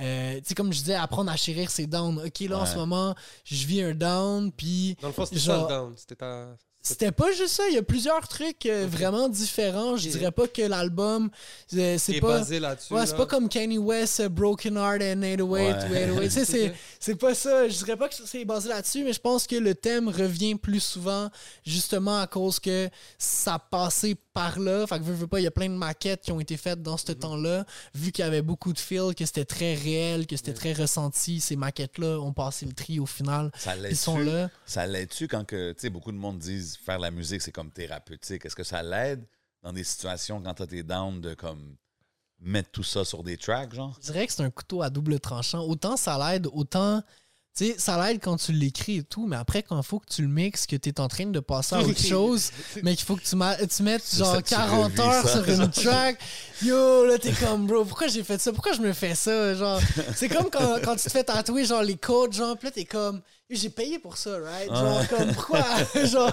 S5: euh, tu comme je disais, apprendre à chérir ses downs. OK, là, en ce moment, je vis un down, puis
S3: Dans le fond, c'était
S5: Genre-
S3: ça le down. C'était ta.
S5: C'était pas juste ça. Il y a plusieurs trucs euh, vraiment différents. Je dirais pas que l'album, euh, c'est
S3: est
S5: pas...
S3: basé là-dessus.
S5: Ouais, c'est
S3: là.
S5: pas comme Kanye West, euh, Broken Heart and 808 ou
S4: Ouais.
S5: 808. [laughs] Tu sais, c'est pas ça. Je dirais pas que c'est basé là-dessus, mais je pense que le thème revient plus souvent justement à cause que ça passait par là. Fait que veux, veux pas, il y a plein de maquettes qui ont été faites dans
S3: Mhm.
S5: ce temps-là. Vu qu'il y avait beaucoup de feel, que c'était très réel, que c'était très ressenti, ces maquettes-là ont passé le tri au final.
S4: Ça
S5: Ils sont là.
S4: Ça l'aide-tu quand que, tu sais, beaucoup de monde disent faire la musique, c'est comme thérapeutique. Est-ce que ça l'aide dans des situations quand t'as tes down de comme mettre tout ça sur des tracks, genre?
S5: Je dirais que c'est un couteau à double tranchant. Autant ça l'aide, autant. Tu sais, ça l'aide quand tu l'écris et tout, mais après, quand il faut que tu le mixes, que tu es en train de passer à autre chose, [laughs] mais qu'il faut que tu, ma- tu mettes genre
S4: ça, tu
S5: 40
S4: revis
S5: heures
S4: ça.
S5: sur une track, yo, là, t'es comme, bro, pourquoi j'ai fait ça? Pourquoi je me fais ça? Genre, c'est comme quand, quand tu te fais tatouer, genre, les codes, genre, pis là, t'es comme, j'ai payé pour ça, right? Genre, comme, pourquoi? [laughs] genre,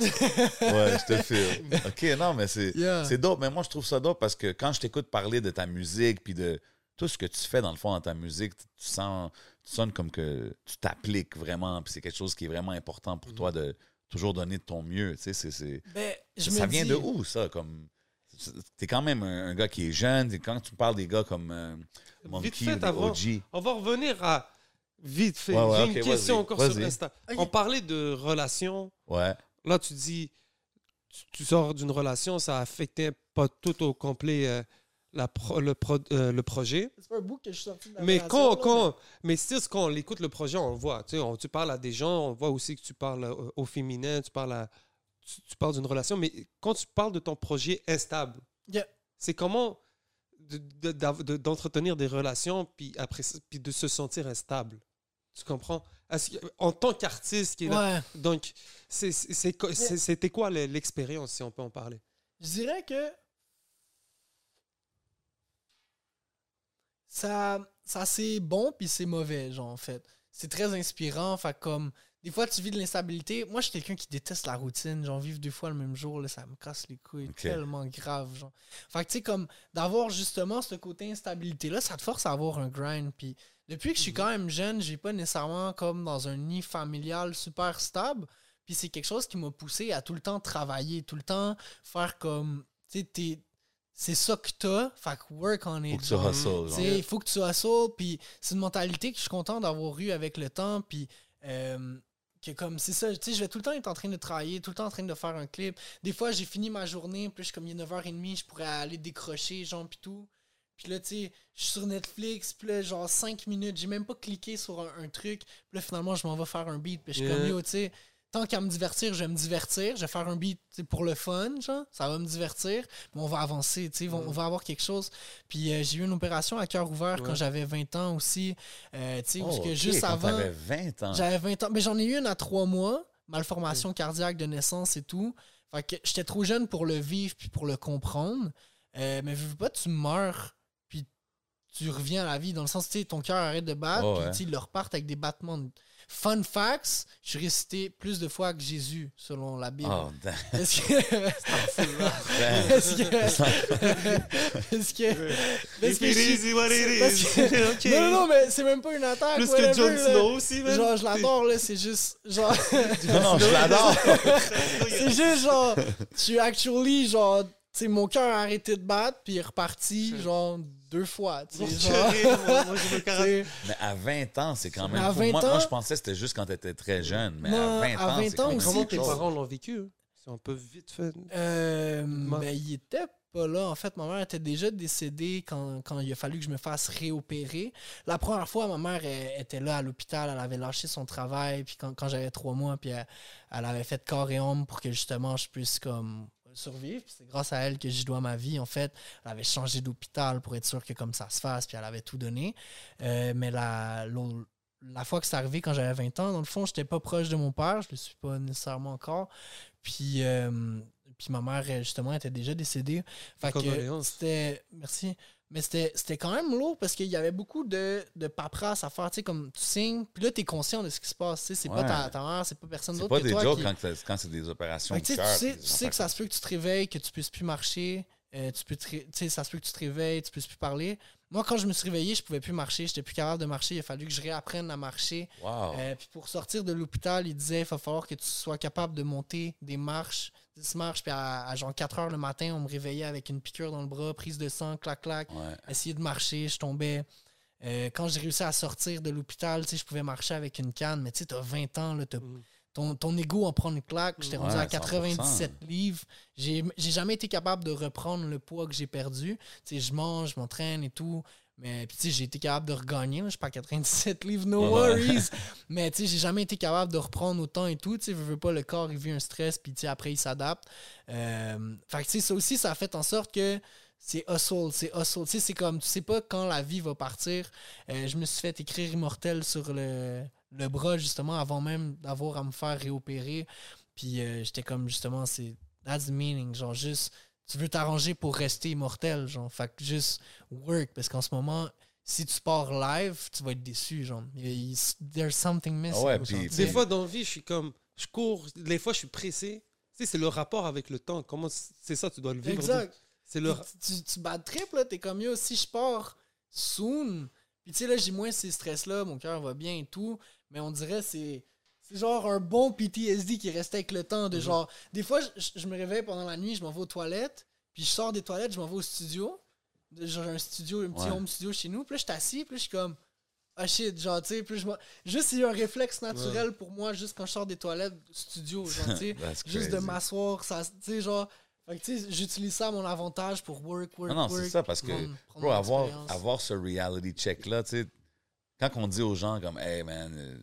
S4: Ouais, je te file. OK, non, mais c'est
S5: Yeah.
S4: c'est dope. Mais moi, je trouve ça dope parce que quand je t'écoute parler de ta musique puis de tout ce que tu fais dans le fond dans ta musique, tu sens, sonnes comme que tu t'appliques vraiment puis c'est quelque chose qui est vraiment important pour toi de toujours donner de ton mieux. Tu sais, c'est- c'est-
S5: ben, je
S4: ça
S5: me
S4: vient
S5: dis-
S4: de où, ça? Comme... T'es quand même un, un gars qui est jeune. et Quand tu parles des gars comme euh, Monkey
S3: Vite fait,
S4: ou des
S3: avant-
S4: OG,
S3: On va revenir à. Vite fait.
S4: Ouais, ouais,
S3: J'ai une question encore sur.
S5: Ok.
S3: On parlait de relations.
S4: Ouais.
S3: Là, tu dis, tu, tu sors d'une relation, ça a affecté pas tout au complet euh, la pro- le, pro- euh, le projet.
S5: C'est pas un bout que je suis sorti de la
S3: Mais
S5: relation,
S3: quand,
S5: là,
S3: quand, mais still, quand on écoute le projet, on le voit. Tu, sais, on- tu parles à des gens, on voit aussi que tu parles au féminin, tu parles, à, tu, tu parles d'une relation. Mais quand tu parles de ton projet instable,
S5: Yeah.
S3: c'est comment de- de- d'av- de- d'entretenir des relations puis après puis de se sentir instable. Tu comprends? En tant qu'artiste qui est là, donc c'était quoi le- l'expérience si on peut en parler?
S5: Je dirais que ça, ça c'est bon puis c'est mauvais, genre, en fait. C'est très inspirant. Fait comme, des fois, tu vis de l'instabilité. Moi, je suis quelqu'un qui déteste la routine. Genre, vivre deux fois le même jour, là, ça me casse les couilles. Tellement grave, genre. Fait que, tu sais, comme, d'avoir justement ce côté instabilité-là, ça te force à avoir un grind. Puis, depuis que je suis quand même jeune, j'ai pas nécessairement comme dans un nid familial super stable. Puis, c'est quelque chose qui m'a poussé à tout le temps travailler, tout le temps faire comme, tu sais, t'es- c'est ça que t'as. Fait que work on it.
S4: Faut que tu hustles.
S5: Faut que tu hustles, puis c'est une mentalité que je suis content d'avoir eu avec le temps, puis euh, que comme, c'est ça, tu sais, je vais tout le temps être en train de travailler, tout le temps en train de faire un clip. Des fois, j'ai fini ma journée, puis je suis comme, il est 9h30, je pourrais aller décrocher, genre, puis tout. Puis là, tu sais, je suis sur Netflix, puis là, genre 5 minutes, j'ai même pas cliqué sur un, un truc, puis là, finalement, je m'en vais faire un beat, puis je suis comme, yo, tu sais, tant qu'à me divertir, je vais me divertir, je vais faire un beat pour le fun, genre, ça va me divertir, mais on va avancer, tu sais, on, on va avoir quelque chose. Puis euh, j'ai eu une opération à cœur ouvert quand j'avais 20 ans aussi, euh, tu sais,
S4: Oh,
S5: juste
S4: quand
S5: avant,
S4: t'avais 20 ans.
S5: j'avais 20 ans, mais j'en ai eu une à 3 mois, malformation cardiaque de naissance et tout. Fait que j'étais trop jeune pour le vivre puis pour le comprendre. Euh, mais veux pas, tu meurs puis tu reviens à la vie dans le sens, tu sais, ton cœur arrête de battre
S4: Oh,
S5: puis
S4: ouais.
S5: tu sais, ils repartent avec des battements. de- Fun facts, je suis resté plus de fois que Jésus, selon la Bible.
S4: Oh, damn. [laughs]
S5: Est-ce que. Est-ce que. Est-ce que. Est-ce que [laughs] parce que- Non, non, non, mais c'est même pas une attaque.
S3: Plus que Jon. Snow aussi, man.
S5: Genre, je l'adore, là, c'est juste. Genre.
S4: Non, non, je [laughs] l'adore.
S5: c'est juste genre. Je suis actually, genre. Tu sais, mon cœur a arrêté de battre, puis il est reparti, genre, deux fois. Tu sais, genre.
S3: moi, [laughs] moi, je
S5: Tu
S4: Mais à 20 ans, c'est quand même
S5: À
S4: fou.
S5: 20
S4: Moi, moi,
S5: ans-
S4: je pensais que c'était juste quand t'étais très jeune. Mais
S5: Non,
S4: à 20
S5: à
S4: ans,
S5: 20
S4: c'est quand
S5: ans
S4: même
S5: aussi,
S3: Comment tes
S4: chose.
S3: parents l'ont vécu? Si on peut vite faire.
S5: Euh,
S3: Ma-
S5: ben, il était pas là. En fait, ma mère était déjà décédée quand, quand il a fallu que je me fasse réopérer. La première fois, ma mère elle, était là à l'hôpital. Elle avait lâché son travail. Puis quand, quand j'avais trois mois, puis elle, elle avait fait corps et âme pour que justement je puisse comme survivre. C'est grâce à elle que j'y dois ma vie. En fait, elle avait changé d'hôpital pour être sûre que comme ça se fasse. Puis elle avait tout donné. Euh, mais la, la fois que c'est arrivé quand j'avais 20 ans, dans le fond, j'étais pas proche de mon père. Je le suis pas nécessairement encore. Puis, euh, puis ma mère, justement, était déjà décédée. Fait que c'était. Merci. Mais c'était quand même lourd parce qu'il y avait beaucoup de, de paperasse à faire. Tu sais, comme tu signes, puis là, tu es conscient de ce qui se passe. Tu sais, c'est pas ta, ta mère, c'est pas personne
S4: C'est
S5: d'autre
S4: pas
S5: que
S4: des
S5: toi. qui-
S4: quand, c'est- quand c'est des opérations de
S5: que, tu sais,
S4: cœur.
S5: tu sais, tu sais que ça se peut que tu te réveilles, que tu puisses plus marcher, euh, tu peux te ça se peut que tu te réveilles, tu puisses plus parler. Moi, quand je me suis réveillé, je pouvais plus marcher, j'étais plus capable de marcher. Il a fallu que je réapprenne à marcher.
S4: Wow.
S5: Euh, puis pour sortir de l'hôpital, il disait il va falloir que tu sois capable de monter des marches, 10 marches. Puis à, à genre 4 heures le matin, on me réveillait avec une piqûre dans le bras, prise de sang, clac, clac.
S4: Ouais.
S5: Essayer de marcher, je tombais. Euh, quand j'ai réussi à sortir de l'hôpital, tu sais, je pouvais marcher avec une canne, mais tu sais, t'as 20 ans, là, t'as-
S3: Mhm.
S5: ton, ton ego en prend une claque. J'étais rendu
S4: Ouais,
S5: à 97 livres. J'ai j'ai jamais été capable de reprendre le poids que j'ai perdu. Tu sais, je mange, je m'entraîne et tout. Mais puis, tu sais, j'ai été capable de regagner. là. Je suis pas à 97 livres, no worries. mais tu sais, j'ai jamais été capable de reprendre autant et tout. Tu sais, veux, veux pas, le corps, il vit un stress, puis tu sais, après, il s'adapte. Euh, fait que tu sais, ça aussi, ça a fait en sorte que c'est hustle, c'est hustle. Tu sais, c'est comme, tu sais pas quand la vie va partir. Euh, je me suis fait écrire immortel sur le, le bras, justement, avant même d'avoir à me faire réopérer. Puis euh, j'étais comme, justement, c'est. That's the meaning. Genre, juste, tu veux t'arranger pour rester immortel. Genre, fait que juste work. Parce qu'en ce moment, si tu pars live, tu vas être déçu. Genre, Il- il- there's something missing.
S4: Ah ouais,
S5: sentier.
S3: Des fois, dans la vie, je suis comme. Je cours. Des fois, je suis pressé. Tu sais, c'est le rapport avec le temps. Comment c'est ça, tu dois le vivre.
S5: Exact.
S3: C'est le.
S5: Puis Tu, tu bats de trip, là, t'es comme yo, si je pars soon, puis tu sais, là, j'ai moins ces stress-là, mon cœur va bien et tout, mais on dirait c'est. C'est genre un bon PTSD qui restait avec le temps. De
S3: Mhm.
S5: genre, des fois, je, je me réveille pendant la nuit, je m'en vais aux toilettes, puis je sors des toilettes, je m'en vais au studio. Genre, un studio, un petit
S4: Ouais.
S5: home studio chez nous, puis là, je suis assis, puis là, je suis comme, ah shit, genre, tu sais, puis je juste il y a un réflexe naturel pour moi, juste quand je sors des toilettes studio, genre, tu sais, [laughs] juste de m'asseoir, ça, tu sais, genre, fait que, tu sais, j'utilise ça à mon avantage pour work, work,
S4: Non, non, c'est ça, parce que,
S5: prendre- prendre
S4: Bro, avoir, avoir ce reality check-là, tu sais, quand on dit aux gens comme, hey man, euh,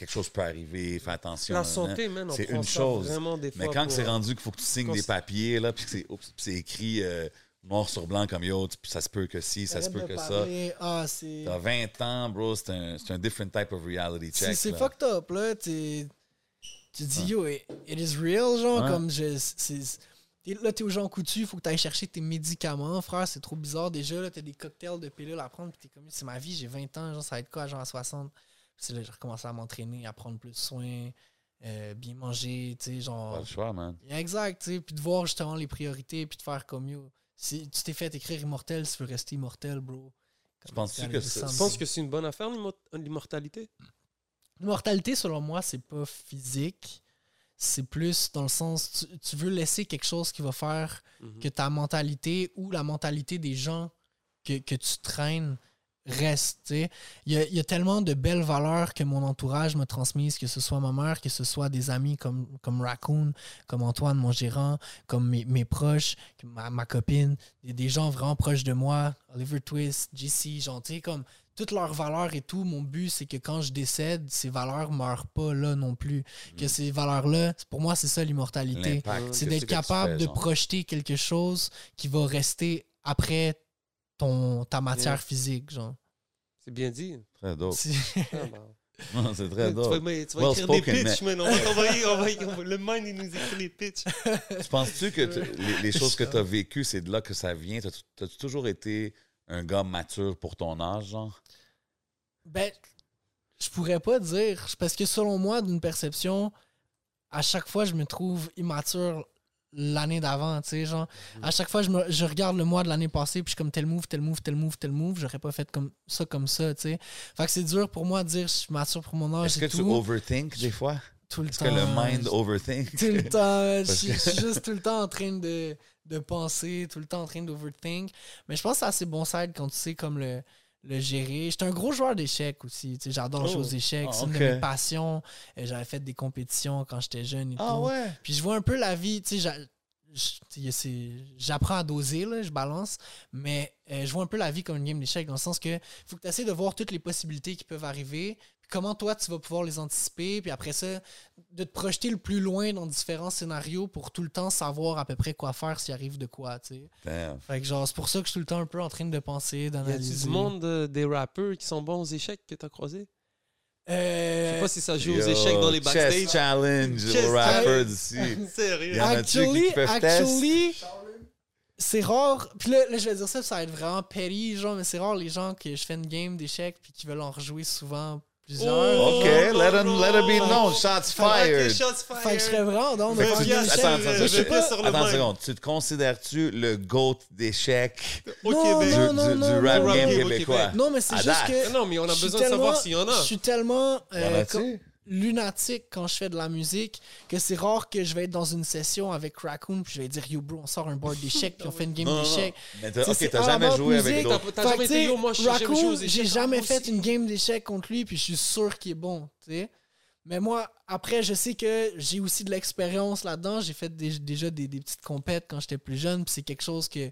S4: quelque chose peut arriver, fais attention.
S3: La
S4: nan.
S3: santé, man, on
S4: c'est une chose,
S3: vraiment des
S4: Mais quand c'est rendu qu'il faut que tu signes des
S3: c'est-
S4: papiers, là, puis que c'est oups, c'est écrit euh, noir sur blanc comme yo, ça se peut que si, ça se peut que ça.
S5: Ah, c'est.
S4: T'as 20 ans, bro, c'est un, c'est un different type of reality
S5: C'est
S4: check.
S5: c'est
S4: là.
S5: fucked up, là. t'es- Tu dis, yo, it, it is real, genre, comme je. c'est- t'es- Là, t'es aux gens coutus, faut que t'ailles chercher tes médicaments, frère, c'est trop bizarre. Déjà, là, t'as des cocktails de pilules à prendre, t'es comme, c'est ma vie, j'ai 20 ans, genre, ça va être quoi, genre, à 60. C'est là, j'ai recommencé à m'entraîner, à prendre plus soin, euh, bien manger, tu sais, genre.
S4: Pas le choix, man.
S5: Exact, tu sais, puis de voir justement les priorités, puis de faire comme yo. Si tu t'es fait écrire immortel, tu veux rester immortel, bro.
S4: Tu penses-tu
S5: Comme
S4: que
S3: que c'est une bonne affaire, l'immo- l'immortalité?
S5: L'immortalité, selon moi, c'est pas physique. C'est plus dans le sens, tu, tu veux laisser quelque chose qui va faire
S3: Mhm.
S5: que ta mentalité ou la mentalité des gens que, que tu traînes reste. Il y a, il y a tellement de belles valeurs que mon entourage m'a transmises, que ce soit ma mère, que ce soit des amis comme, comme Raccoon, comme Antoine, mon gérant, comme mes, mes proches, ma, ma copine, des, des gens vraiment proches de moi, Oliver Twist, JC, genre, comme toutes leurs valeurs et tout. Mon but, c'est que quand je décède, ces valeurs meurent pas là non plus. Que ces valeurs-là, pour moi, c'est ça l'immortalité. C'est d'être capable
S4: fais,
S5: de
S4: genre?
S5: projeter quelque chose qui va rester après ton, ta matière
S3: Yeah.
S5: physique, genre.
S3: C'est bien dit.
S4: Très dope.
S5: C'est-
S3: Ah. [laughs]
S4: Non, c'est très
S3: tu vas,
S4: dope.
S3: mais tu vas
S4: Well
S3: écrire
S4: spoken,
S3: des pitchs,
S4: mais-
S3: man. On va on va- on va- le mind, il nous écrit les pitchs. [laughs]
S4: Tu penses-tu que tu- les, les choses que tu as vécues, c'est de là que ça vient? T'as- T'as-tu toujours été un gars mature pour ton âge, genre?
S5: Ben, je pourrais pas dire. Parce que selon moi, d'une perception, à chaque fois, je me trouve immature l'année d'avant, tu sais, genre. À chaque fois, je, me, je regarde le mois de l'année passée, puis je suis comme tel move, tel move, tel move, tel move. J'aurais pas fait comme ça, comme ça, tu sais. Fait que c'est dur pour moi de dire je suis mature pour mon âge
S4: Est-ce que tu overthink des fois?
S5: tout le
S4: Est-ce
S5: temps.
S4: que le mind overthink? [laughs]
S5: tout le temps.
S4: Que-
S5: je suis juste tout le temps en train de, de penser, tout le temps en train d'overthink. Mais je pense que c'est assez bon side quand tu sais comme le, le gérer. J'étais un gros joueur d'échecs aussi. tu sais, J'adore jouer
S3: Oh.
S5: aux échecs.
S4: Ah,
S5: c'est une
S4: ok.
S5: de mes passions. Euh, J'avais fait des compétitions quand j'étais jeune et
S4: Ah
S5: tout.
S4: ouais?
S5: Puis je vois un peu la vie, j'apprends à doser, là, je balance, mais euh, je vois un peu la vie comme une game d'échecs, dans le sens que faut que tu essaies de voir toutes les possibilités qui peuvent arriver, comment toi tu vas pouvoir les anticiper, puis après ça, de te projeter le plus loin dans différents scénarios pour tout le temps savoir à peu près quoi faire s'il arrive de quoi, tu sais. Fait que genre, c'est pour ça que je suis tout le temps un peu en train de penser,
S3: Y a
S5: d'analyser.
S3: du monde euh, des rappeurs qui sont bons aux échecs que t'as croisé Je
S5: Euh,
S3: sais pas si ça joue aux échecs dans les
S4: Chess
S3: backstage.
S4: challenge
S3: Chess
S4: aux
S3: challenge.
S4: d'ici. [laughs]
S3: Sérieux?
S4: Y en a-tu
S5: Actually,
S4: qui peuvent test?
S5: actually, c'est rare. Puis là, là, je vais dire ça, ça va être vraiment petty, genre, mais c'est rare les gens que je fais une game d'échecs puis qui veulent en rejouer souvent plusieurs.
S3: Oh,
S4: OK,
S3: non,
S4: let, him,
S3: non,
S4: let it be known. Shots fired.
S3: Fired.
S5: Fait que je serais vraiment dans
S4: tu- attends, attends, attends,
S3: je sais pas
S4: je-
S3: sur le
S4: attends une seconde. Tu te considères-tu le GOAT d'échecs du,
S5: non, non,
S4: du- du
S5: non,
S4: rap game
S3: Rap game au
S4: québécois?
S5: Non, mais c'est juste que.
S3: Non, mais on a besoin de savoir s'il y en a.
S5: Je suis tellement
S4: Y en
S5: euh,
S4: a-tu?
S5: Lunatique quand je fais de la musique que c'est rare que je vais être dans une session avec Raccoon puis je vais dire Yo, bro, on sort un board [laughs] d'échecs puis on fait une game d'échecs.
S4: Mais t'as, jamais joué avec d'autres.
S3: T'as jamais été yo, moi,
S5: Raccoon, j'ai jamais fait une game d'échecs contre lui, puis je suis sûr qu'il est bon, tu sais. Mais moi, après, je sais que j'ai aussi de l'expérience là-dedans. J'ai fait des- déjà des, des petites compètes quand j'étais plus jeune, puis c'est quelque chose que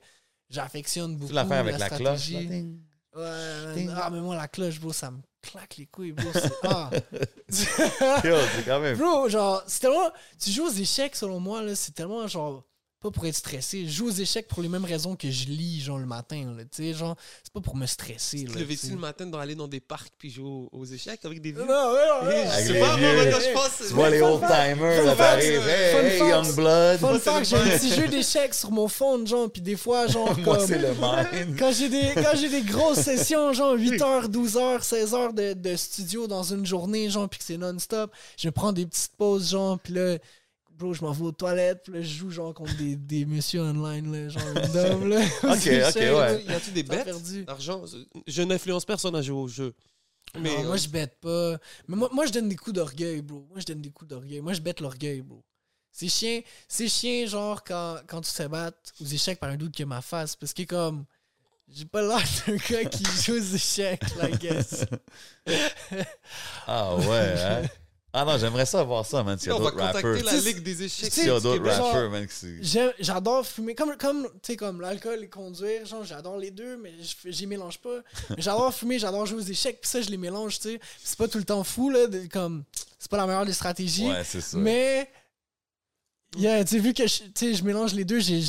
S5: j'affectionne beaucoup.
S4: Tu l'as fait avec la cloche?
S5: stratégie.
S4: là? Ting.
S5: Ouais, ah, mais moi, la cloche, bro, ça me claque les couilles, bro. c'est- Ah. [laughs]
S4: Yo, c'est quand même.
S5: bro, genre, c'est tellement. Tu joues aux échecs, selon moi, là, c'est tellement genre. Pas pour être stressé. Je joue aux échecs pour les mêmes raisons que je lis, genre, le matin, là. Tu sais, genre, c'est pas pour me stresser,
S3: Tu
S5: là.
S3: te levais-tu
S5: tu sais.
S3: le matin dans aller dans des parcs puis jouer aux, aux échecs avec des vieux?
S5: Non,
S4: Avec
S3: sais
S4: les
S3: pas, moi, quand je pense.
S4: Tu vois les old timers, là, t'arrives. Hey,
S5: fun
S4: hey,
S5: fact.
S4: Young Blood.
S5: Fun
S3: c'est
S5: fact, j'ai un petit jeu d'échecs sur mon phone, genre, puis des fois, genre, [laughs]
S4: Moi,
S5: comme...
S4: c'est le mind.
S5: Quand j'ai des, quand j'ai des grosses [laughs] sessions, genre 8h, 12h, 16h de, de studio dans une journée, genre, puis que c'est non-stop, je prends des petites pauses, genre, puis là, bro, je m'en vais aux toilettes, puis là, je joue, genre, contre des, des messieurs online, là, genre, random, là. [laughs]
S4: Ok, ok, ouais.
S3: Y a-tu des bêtes? d'argent Je n'influence personne à jouer au jeu. Mais
S5: Non,
S3: euh,
S5: moi, je bête pas. Mais moi, moi, je donne des coups d'orgueil, bro. Moi, je donne des coups d'orgueil. Moi, je bête l'orgueil, bro. C'est chien, c'est chien, genre, quand, quand tu te battre aux échecs par un doute que ma face. Parce que, comme, j'ai pas l'air d'un [laughs] gars qui joue aux échecs, I guess.
S4: Ah ouais, hein? [laughs] Ah non, j'aimerais ça voir ça, man. S'il y a
S3: on va
S4: d'autres rappers.
S3: contacter la Ligue des échecs.
S4: S'il y a d'autres rappers, man,
S5: J'adore fumer. Comme, comme, tu sais, comme l'alcool et conduire, genre, j'adore les deux, mais j'y mélange pas. J'adore fumer, j'adore jouer aux échecs, puis ça, je les mélange, tu sais. C'est pas tout le temps fou, là, de- comme, c'est pas la meilleure des stratégies.
S4: Ouais, c'est ça.
S5: Mais, yeah, tu sais, vu que je, je mélange les deux, j'ai,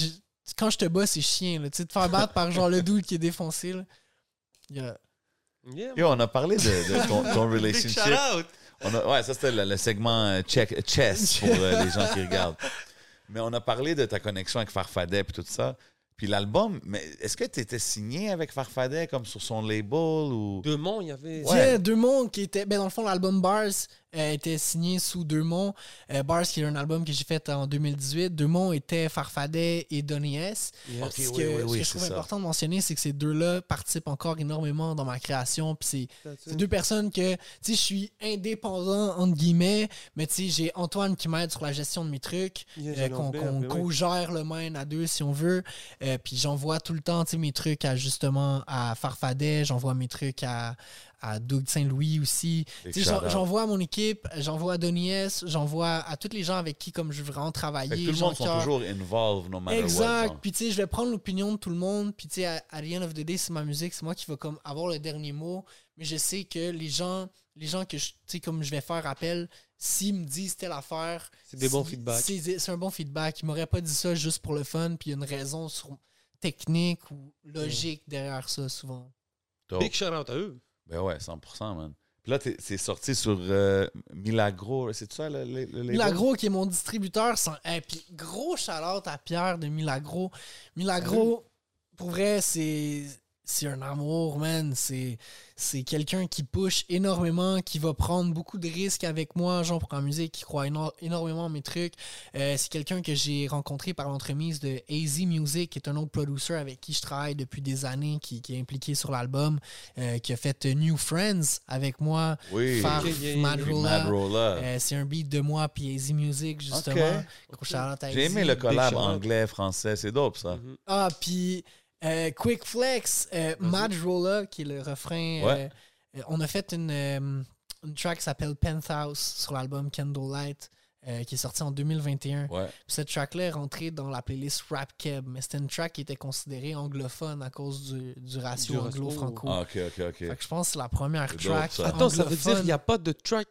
S5: quand je te bats, c'est chien, là. Tu sais, te faire battre par genre le dude qui est défoncé, là. Yeah.
S3: Yeah,
S4: Yo, on a parlé de, de ton, ton [laughs]
S3: Big
S4: relationship. On a- ouais, ça c'était le, le segment euh, check, chess pour euh, les gens qui regardent. [laughs] Mais on a parlé de ta connexion avec Farfadet et tout ça. Puis l'album, mais est-ce que tu étais signé avec Farfadet comme sur son label ou?
S3: Demont, il y avait.
S4: Ouais.
S5: Yeah, Deux-Monts qui était. Ben, dans le fond, l'album Bars euh, était signé sous Deux-Monts. Euh, Bars, qui est un album que j'ai fait en 2018. Deux-Monts était Farfadet et Donny S.
S3: Yes.
S5: Ce
S4: oui,
S5: que,
S4: oui,
S5: ce
S4: oui,
S5: que je trouve
S4: ça.
S5: important de mentionner, c'est que ces deux-là participent encore énormément dans ma création. Puis c'est deux personnes que, tu sais, je suis indépendant, entre guillemets, mais tu sais, j'ai Antoine qui m'aide sur la gestion de mes trucs,
S3: Yeah,
S5: euh, qu'on
S3: oui.
S5: co-gère le main à deux si on veut. Euh, puis j'envoie tout le temps, tu sais, mes trucs à justement à Farfadet, j'envoie mes trucs à, à Doug Saint-Louis aussi. J'envoie à mon équipe, j'envoie à Donny S, j'envoie à tous les gens avec qui, comme je veux vraiment travailler.
S4: tout le monde sont toujours involved no matter.
S5: Exact. Puis tu sais, je vais prendre l'opinion de tout le monde. Puis tu sais, à, à the end of the day, c'est ma musique, c'est moi qui va comme avoir le dernier mot. Mais je sais que les gens, les gens que je, tu sais, comme je vais faire appel, s'ils me disent telle affaire,
S3: C'est des bons feedbacks.
S5: C'est un bon feedback. Ils m'auraient pas dit ça juste pour le fun. Puis il y a une raison sur- technique ou logique derrière ça souvent.
S4: Dope.
S3: Big shout out à eux.
S4: Ben ouais, 100%, man. Puis là, c'est sorti sur euh, Milagro, c'est ça le, le?
S5: Milagro qui est mon distributeur. Sans... Et puis gros shout à Pierre de Milagro. Milagro, pour vrai, c'est c'est un amour, man. C'est c'est quelqu'un qui push énormément, qui va prendre beaucoup de risques avec moi, genre pour la musique, qui croit éno- énormément à mes trucs. Euh, c'est quelqu'un que j'ai rencontré par l'entremise de AZ Music, qui est un autre producer avec qui je travaille depuis des années, qui, qui est impliqué sur l'album, euh, qui a fait New Friends avec moi,
S4: Oui.
S5: Farf,
S3: Ok, yeah, yeah,
S5: Mad
S3: yeah.
S5: Rolla.
S4: Mad Rolla.
S5: Euh, c'est un beat de moi puis AZ Music, justement.
S4: J'ai aimé le collab anglais-français, c'est dope ça.
S5: Ah, puis euh, Quick Flex, euh, Mad Rolla, qui est le refrain.
S4: Ouais.
S5: euh, on a fait une, euh, une track qui s'appelle Penthouse sur l'album Candlelight. euh, qui est sorti en 2021.
S4: Ouais.
S5: Puis cette track-là est rentrée dans la playlist Rap Keb, mais c'était une track qui était considérée anglophone à cause du, du ratio anglo-franco.
S4: Ah, ok, ok, ok.
S5: Fait que je pense que c'est la première track.
S4: ça.
S3: Attends, ça veut dire qu'il n'y a pas de track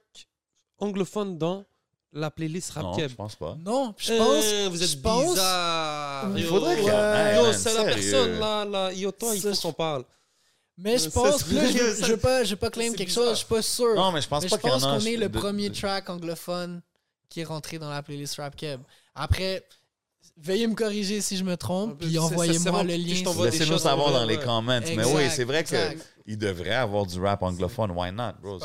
S3: anglophone dans la playlist Rap
S4: non, je pense pas.
S5: Non, je pense.
S3: Euh, vous êtes
S5: je pense-
S3: bizarre.
S5: Il
S4: faudrait qu'il y ait-
S3: ouais.
S4: Hey,
S3: Yo, c'est la personne là, là. Yo, toi, il faut qu'on parle.
S5: Mais je pense, là, je, je veux pas, je pas claim quelque
S3: bizarre.
S5: chose, je suis pas sûr.
S4: Non, mais je pense
S5: mais
S4: pas
S5: je pense qu'on est le
S4: de-
S5: premier
S4: de-
S5: track anglophone qui est rentré dans la playlist Rap Keb. Après, veuillez me corriger si je me trompe,
S3: C'est-
S5: puis envoyez-moi le
S3: que
S5: lien.
S4: Laissez-nous savoir dans les comments. Mais oui, c'est vrai
S5: exact.
S4: Qu'il devrait avoir du rap anglophone. Why not, bro?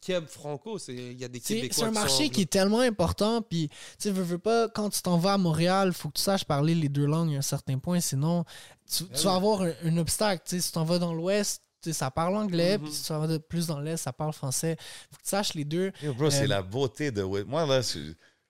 S3: Keb Franco, c'est- il y a des
S5: C'est
S3: Québécois
S5: c'est un
S3: qui
S5: marché
S3: sont
S5: qui est tellement important, puis tu veux, veux pas, quand tu t'en vas à Montréal, faut que tu saches parler les deux langues à un certain point, sinon tu, tu vas avoir un, un obstacle. Si tu t'en vas dans l'Ouest, tu sais, ça parle anglais,
S3: Mhm.
S5: puis si tu t'en vas de plus dans l'Est, ça parle français. Faut que tu saches les deux.
S4: Yo, bro, c'est
S5: Euh,
S4: la beauté de. Moi, là,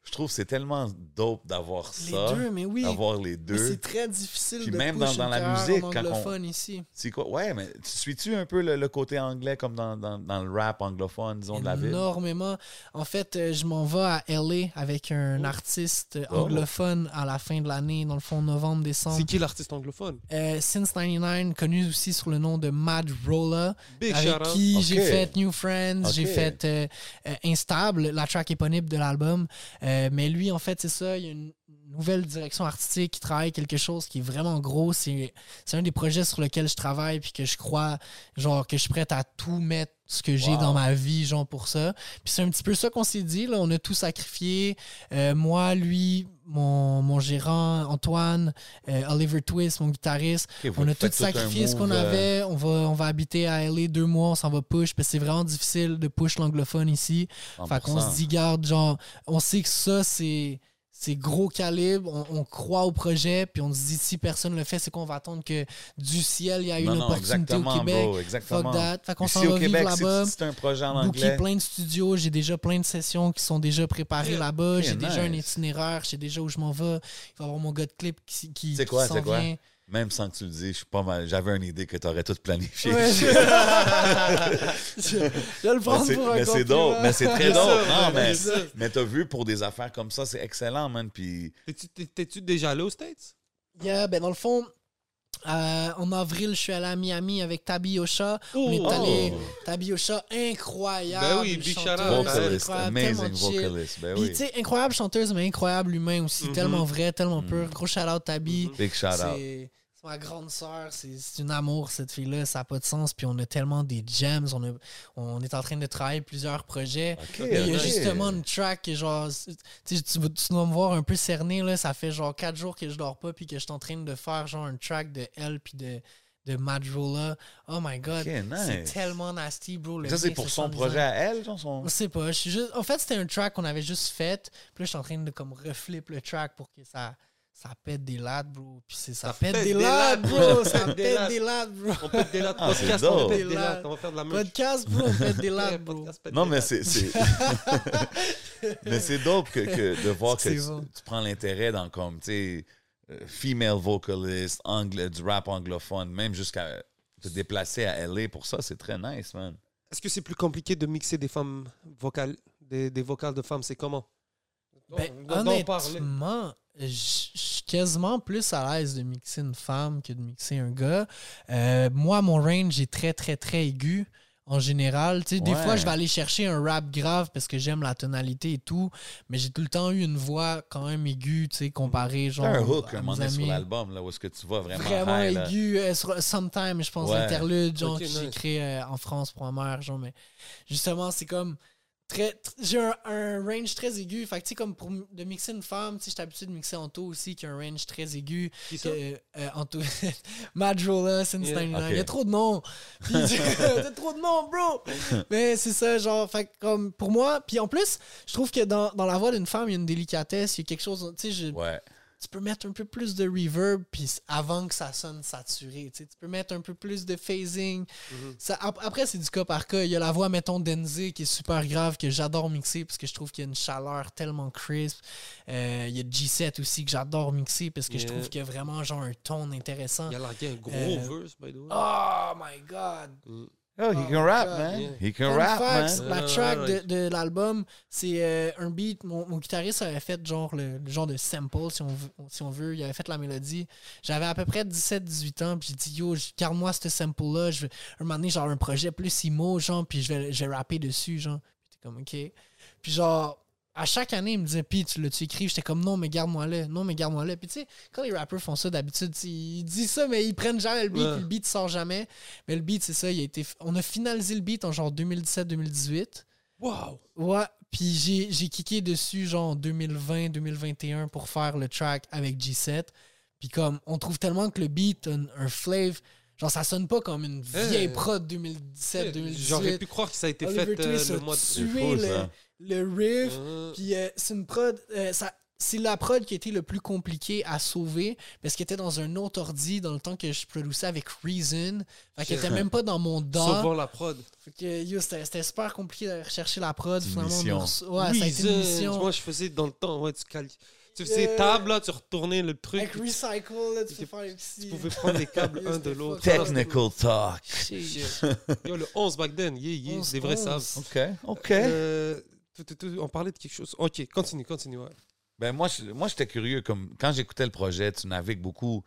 S4: je trouve que c'est tellement dope d'avoir
S5: Les
S4: ça.
S5: deux, mais oui.
S4: D'avoir les deux.
S5: c'est très difficile
S4: Puis
S5: de
S4: même dans- dans la musique,
S5: en
S4: quand on-
S5: anglophone ici.
S4: C'est quoi? Ouais, mais tu suis-tu un peu le, le côté anglais comme dans, dans, dans le rap anglophone, disons, de la ville?
S5: Énormément. En fait, euh, je m'en vais à LA avec un artiste
S4: Oh.
S5: anglophone à la fin de l'année, dans le fond, novembre, décembre.
S3: C'est qui l'artiste anglophone?
S5: Euh, Since 99, connu aussi sous le nom de Mad Rolla,
S3: Big
S5: avec
S3: shout out.
S5: qui
S4: Ok.
S5: j'ai fait New Friends, j'ai fait euh, euh, Instable, la track éponyme de l'album. Euh, mais lui, en fait, c'est ça, il y a une nouvelle direction artistique qui travaille quelque chose qui est vraiment gros. C'est un des projets sur lequel je travaille puis que je crois, genre, que je suis prête à tout mettre ce que j'ai
S4: Wow.
S5: dans ma vie, genre, pour ça. Puis c'est un petit peu ça qu'on s'est dit, là. On a tout sacrifié. Euh, moi, lui, mon, mon gérant, Antoine, euh, Oliver Twist, mon guitariste. On a tout sacrifié ce qu'on
S4: euh,
S5: avait. On va, on va habiter à LA deux mois, on s'en va push. Parce que c'est vraiment difficile de push l'anglophone ici. Fait qu'on
S4: 100%.
S5: se dit, garde, genre, on sait que ça, c'est. C'est gros calibre, on, on croit au projet, puis on se dit si personne le fait, c'est qu'on va attendre que du ciel il y a une
S4: Non, non,
S5: opportunité au Québec.
S4: bro, exactement.
S5: Fuck that. Fait qu'on s'en va vivre là-bas.
S4: c'est un projet en
S5: Booker
S4: anglais.
S5: plein de studios, j'ai déjà plein de sessions qui sont déjà préparées
S3: Yeah.
S5: là-bas, j'ai déjà un itinéraire, je sais déjà où je m'en vais. Il va y avoir mon gars de clip qui, s'en
S4: quoi? Même sans que tu le dises, je suis pas mal. J'avais une idée que tu aurais tout planifié.
S5: Ouais, je... je [laughs] je vais le
S4: Mais c'est-
S5: pour un
S4: mais c'est mais très. Non,
S3: ouais,
S4: mais, mais t'as vu, pour des affaires comme ça, c'est excellent, man. Puis,
S3: T'es-tu- t'es- T'es-tu déjà allé aux States?
S5: Yeah, ben dans le fond, euh, en avril, je suis allé à Miami avec Tabi Ocha. On est
S3: Oh.
S5: allé. Tabi Ocha, incroyable.
S3: Ben oui, big
S4: vocalist,
S5: incroyable,
S4: amazing
S5: tellement chill.
S4: vocalist. Ben
S5: Puis,
S4: oui.
S5: tu sais, incroyable chanteuse, mais incroyable humain aussi.
S3: Mhm.
S5: Tellement vrai, tellement
S4: Mhm.
S5: pur. Gros shout-out, Tabi.
S3: Mhm.
S4: Big shout out.
S5: Ma grande sœur, c'est une amour cette fille-là, ça n'a pas de sens. Puis on a tellement des gems, on, a- on est en train de travailler plusieurs projets. Il y a justement une track que genre, tu, tu, dois me voir un peu cerné là, ça fait genre 4 jours que je dors pas puis que je suis en train de faire genre un track de elle puis de de Madrola. Oh my god, c'est tellement nasty bro. le
S4: Ça, c'est pour son projet à elle, genre son.
S5: Je sais pas, je suis juste en fait, c'était un track qu'on avait juste fait. Puis là, je suis en train de comme reflip le track pour que ça ça pète des lattes, bro. Puis c'est ça,
S3: Ça
S5: pète
S3: pète
S5: des
S3: des
S5: lattes, bro.
S3: ça pète des
S5: pète
S3: lattes.
S5: bro.
S3: On peut des lattes.
S4: Ah,
S3: podcast, on pète des lattes. On va faire de la merch.
S5: Podcast, bro, on pète des lattes, bro.
S3: podcast, pète
S4: Non,
S3: des
S4: mais c'est. c'est- [laughs] mais c'est dope que, que de voir que tu, prends l'intérêt dans comme, tu sais, euh, female vocalist, angle, du rap anglophone, même jusqu'à te déplacer à LA pour ça, c'est très nice, man.
S3: Est-ce que c'est plus compliqué de mixer des femmes vocales, des, des vocales de femmes? C'est comment?
S5: Ben, honnêtement, je suis quasiment plus à l'aise de mixer une femme que de mixer un gars. Euh, moi, mon range est très, très, très aigu. En général, tu sais, des fois, je vais aller chercher un rap grave parce que j'aime la tonalité et tout, mais j'ai tout le temps eu une voix quand même aiguë, tu sais, comparée, genre.
S4: T'as un hook
S5: à
S4: un moment donné sur l'album, là, où est-ce que tu vas vraiment,
S5: Vraiment aigu, euh, sur Sometime, je pense,
S4: Ouais.
S5: l'interlude, genre, que j'ai créé euh, en France pour ma mère, genre, mais justement, c'est comme très. tr- J'ai un, un range très aigu. Fait que, tu sais, comme pour de mixer une femme, tu sais, j'étais habitué de mixer Anto aussi, qui a un range très aigu.
S3: Qui ça?
S5: Que, euh, Anto. Madrola, Since
S3: Yeah.
S5: 99.
S4: Ok. [laughs]
S5: Il y a trop de noms. Puis, il y a trop de noms, bro. Mais c'est ça, genre, fait que, comme pour moi. Puis en plus, je trouve que dans, dans la voix d'une femme, il y a une délicatesse, il y a quelque chose. Tu sais, je-
S4: Ouais.
S5: Tu peux mettre un peu plus de reverb puis avant que ça sonne saturé. Tu, sais, tu peux mettre un peu plus de phasing.
S3: Mhm.
S5: Ça, ap- après, c'est du cas par cas. Il y a la voix, mettons, d'Enze qui est super grave, que j'adore mixer parce que je trouve qu'il y a une chaleur tellement crisp. Euh, il y a G7 aussi que j'adore mixer parce que je trouve qu'il y a vraiment genre un ton intéressant.
S3: Il a largué un gros
S5: Euh,
S3: verse, by the way.
S5: Oh my god!
S3: Mm.
S4: Oh, he
S5: Oh
S4: can rap,
S5: God,
S4: man.
S3: yeah.
S4: He can
S5: Fun
S4: rap,
S5: facts,
S4: man.
S5: La
S3: Ouais,
S5: track de, de l'album, c'est euh, un beat. Mon, mon guitariste avait fait genre le, le genre de sample, si on, veut, si on veut. Il avait fait la mélodie. J'avais à peu près 17-18 ans, puis j'ai dit Yo, garde-moi ce sample-là. Je vais un moment donné, genre un projet plus emo, genre, puis je vais, je vais rapper dessus, genre. Puis t'es comme OK. Puis genre. À chaque année, il me disait, Pis, tu l'as-tu écrit? J'étais comme, non, mais garde-moi là. Non, mais garde-moi là. Puis, tu sais, quand les rappeurs font ça, d'habitude, ils disent ça, mais ils prennent jamais le beat,
S3: Ouais.
S5: puis le beat sort jamais. Mais le beat, c'est ça, il a été. On a finalisé le beat en genre 2017-2018.
S3: Wow!
S5: Ouais, puis j'ai, kické dessus genre en 2020-2021 pour faire le track avec G7. Puis comme, on trouve tellement que le beat a un, un flave, genre ça sonne pas comme une vieille
S3: Eh.
S5: prod 2017-2018.
S3: J'aurais pu croire que ça a été
S5: Oliver
S3: fait euh, le mois de...
S5: Tué
S4: fou,
S5: le,
S4: ça.
S5: le riff.
S3: Euh,
S5: Puis euh, c'est une prod, euh, ça, c'est la prod qui a été le plus compliqué à sauver parce qu'elle était dans un autre ordi dans le temps que je produisais avec Reason. Fait qu'elle était [laughs] même pas dans mon DAW.
S3: Savoir la prod.
S5: Fait que yo, c'était, c'était super compliqué d'aller rechercher la prod. Finalement,
S4: mission.
S5: ouais, ça a été une mission.
S3: Moi, je faisais dans le temps, ouais, tu cales... Tu faisais
S5: Euh,
S3: table, là, tu retournais le truc.
S5: Avec Recycle, là, tu peux
S3: Tu-
S5: faire les petits.
S3: Tu pouvais prendre les câbles [laughs] un de l'autre.
S4: Technical talk. [laughs]
S3: Yo, le 11 back then, yeah, yeah,
S5: 11,
S3: des vrais
S5: 11.
S3: savent.
S4: OK, OK.
S3: Euh, tout, tout, tout, on parlait de quelque chose. Ok, continue, continue. Ouais.
S4: Ben moi, je- moi j'étais curieux. Comme, quand j'écoutais le projet, tu navigues beaucoup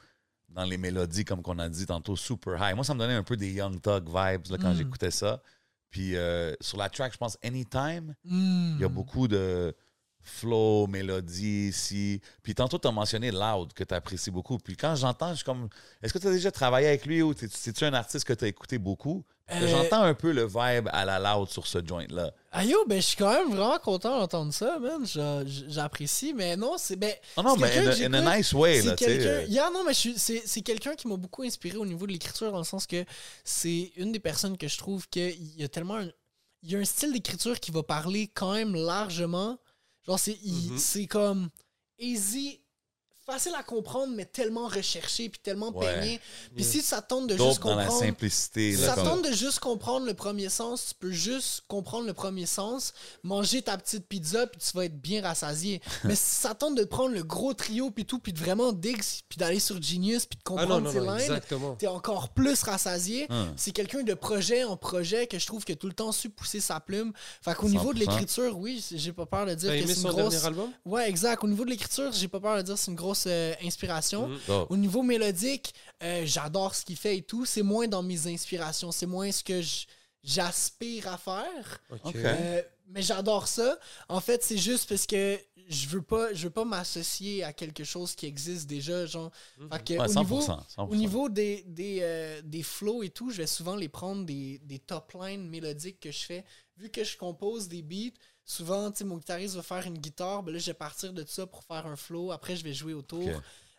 S4: dans les mélodies, comme qu'on a dit tantôt, super high. Moi, ça me donnait un peu des Young Thug vibes là, quand
S5: Mm.
S4: j'écoutais ça. Puis euh, sur la track, je pense Anytime,
S5: Hmm.
S4: il y a beaucoup de flow, mélodie ici. Puis tantôt, tu as mentionné Loud, que tu apprécies beaucoup. Puis quand j'entends, je suis comme, est-ce que tu as déjà travaillé avec lui ou c'est-tu un artiste que tu as écouté beaucoup?
S5: Euh,
S4: J'entends un peu le vibe à la Loud sur ce joint-là.
S5: Ah yo, ben je suis quand même vraiment content d'entendre ça, man. J'a- J'apprécie, mais non, c'est. Ben,
S4: Oh non, mais in a, nice way, là,
S5: c'est
S4: tu sais.
S5: quelqu'un. Yeah, non, mais c'est quelqu'un qui m'a beaucoup inspiré au niveau de l'écriture, dans le sens que c'est une des personnes que je trouve qu'il y a tellement. un- il y a un style d'écriture qui va parler quand même largement. Genre, c'est il-
S3: Mhm.
S5: c'est comme easy, facile à comprendre, mais tellement recherché, puis tellement
S4: Ouais.
S5: peigné. Puis si ça tente de
S4: Dope
S5: juste
S4: dans la
S5: comprendre...
S4: simplicité.
S5: Si
S4: là,
S5: ça
S4: comme-
S5: tente de juste comprendre le premier sens, tu peux juste comprendre le premier sens, manger ta petite pizza, puis tu vas être bien rassasié. [laughs] Mais si ça tente de prendre le gros trio, puis tout, puis de vraiment dig, puis d'aller sur Genius, puis de
S3: Ah
S5: comprendre tes
S3: exactement.
S5: t'es encore plus rassasié.
S4: Hum.
S5: C'est quelqu'un de projet en projet que je trouve que tout le temps su pousser sa plume. Fait qu'au niveau de
S4: 100%.
S5: l'écriture, oui, j'ai pas peur de dire que c'est une grosse...
S3: album?
S5: Ouais, exact. Au niveau de l'écriture, j'ai pas peur de dire c'est une grosse euh, inspiration.
S3: Mhm.
S4: Dope.
S5: Au niveau mélodique, euh, j'adore ce qu'il fait et tout. C'est moins dans mes inspirations. C'est moins ce que j'aspire à faire. Euh, mais j'adore ça. En fait, c'est juste parce que je veux pas, je veux pas m'associer à quelque chose qui existe déjà. Genre, Fait que
S4: Ouais,
S5: au
S4: 100%.
S5: niveau,
S4: 100%.
S5: au niveau des, des, euh, des flows et tout, je vais souvent les prendre des, des top lines mélodiques que je fais. Vu que je compose des beats, souvent, tu sais, mon guitariste va faire une guitare, ben là, je vais partir de ça pour faire un flow. Après, je vais jouer autour.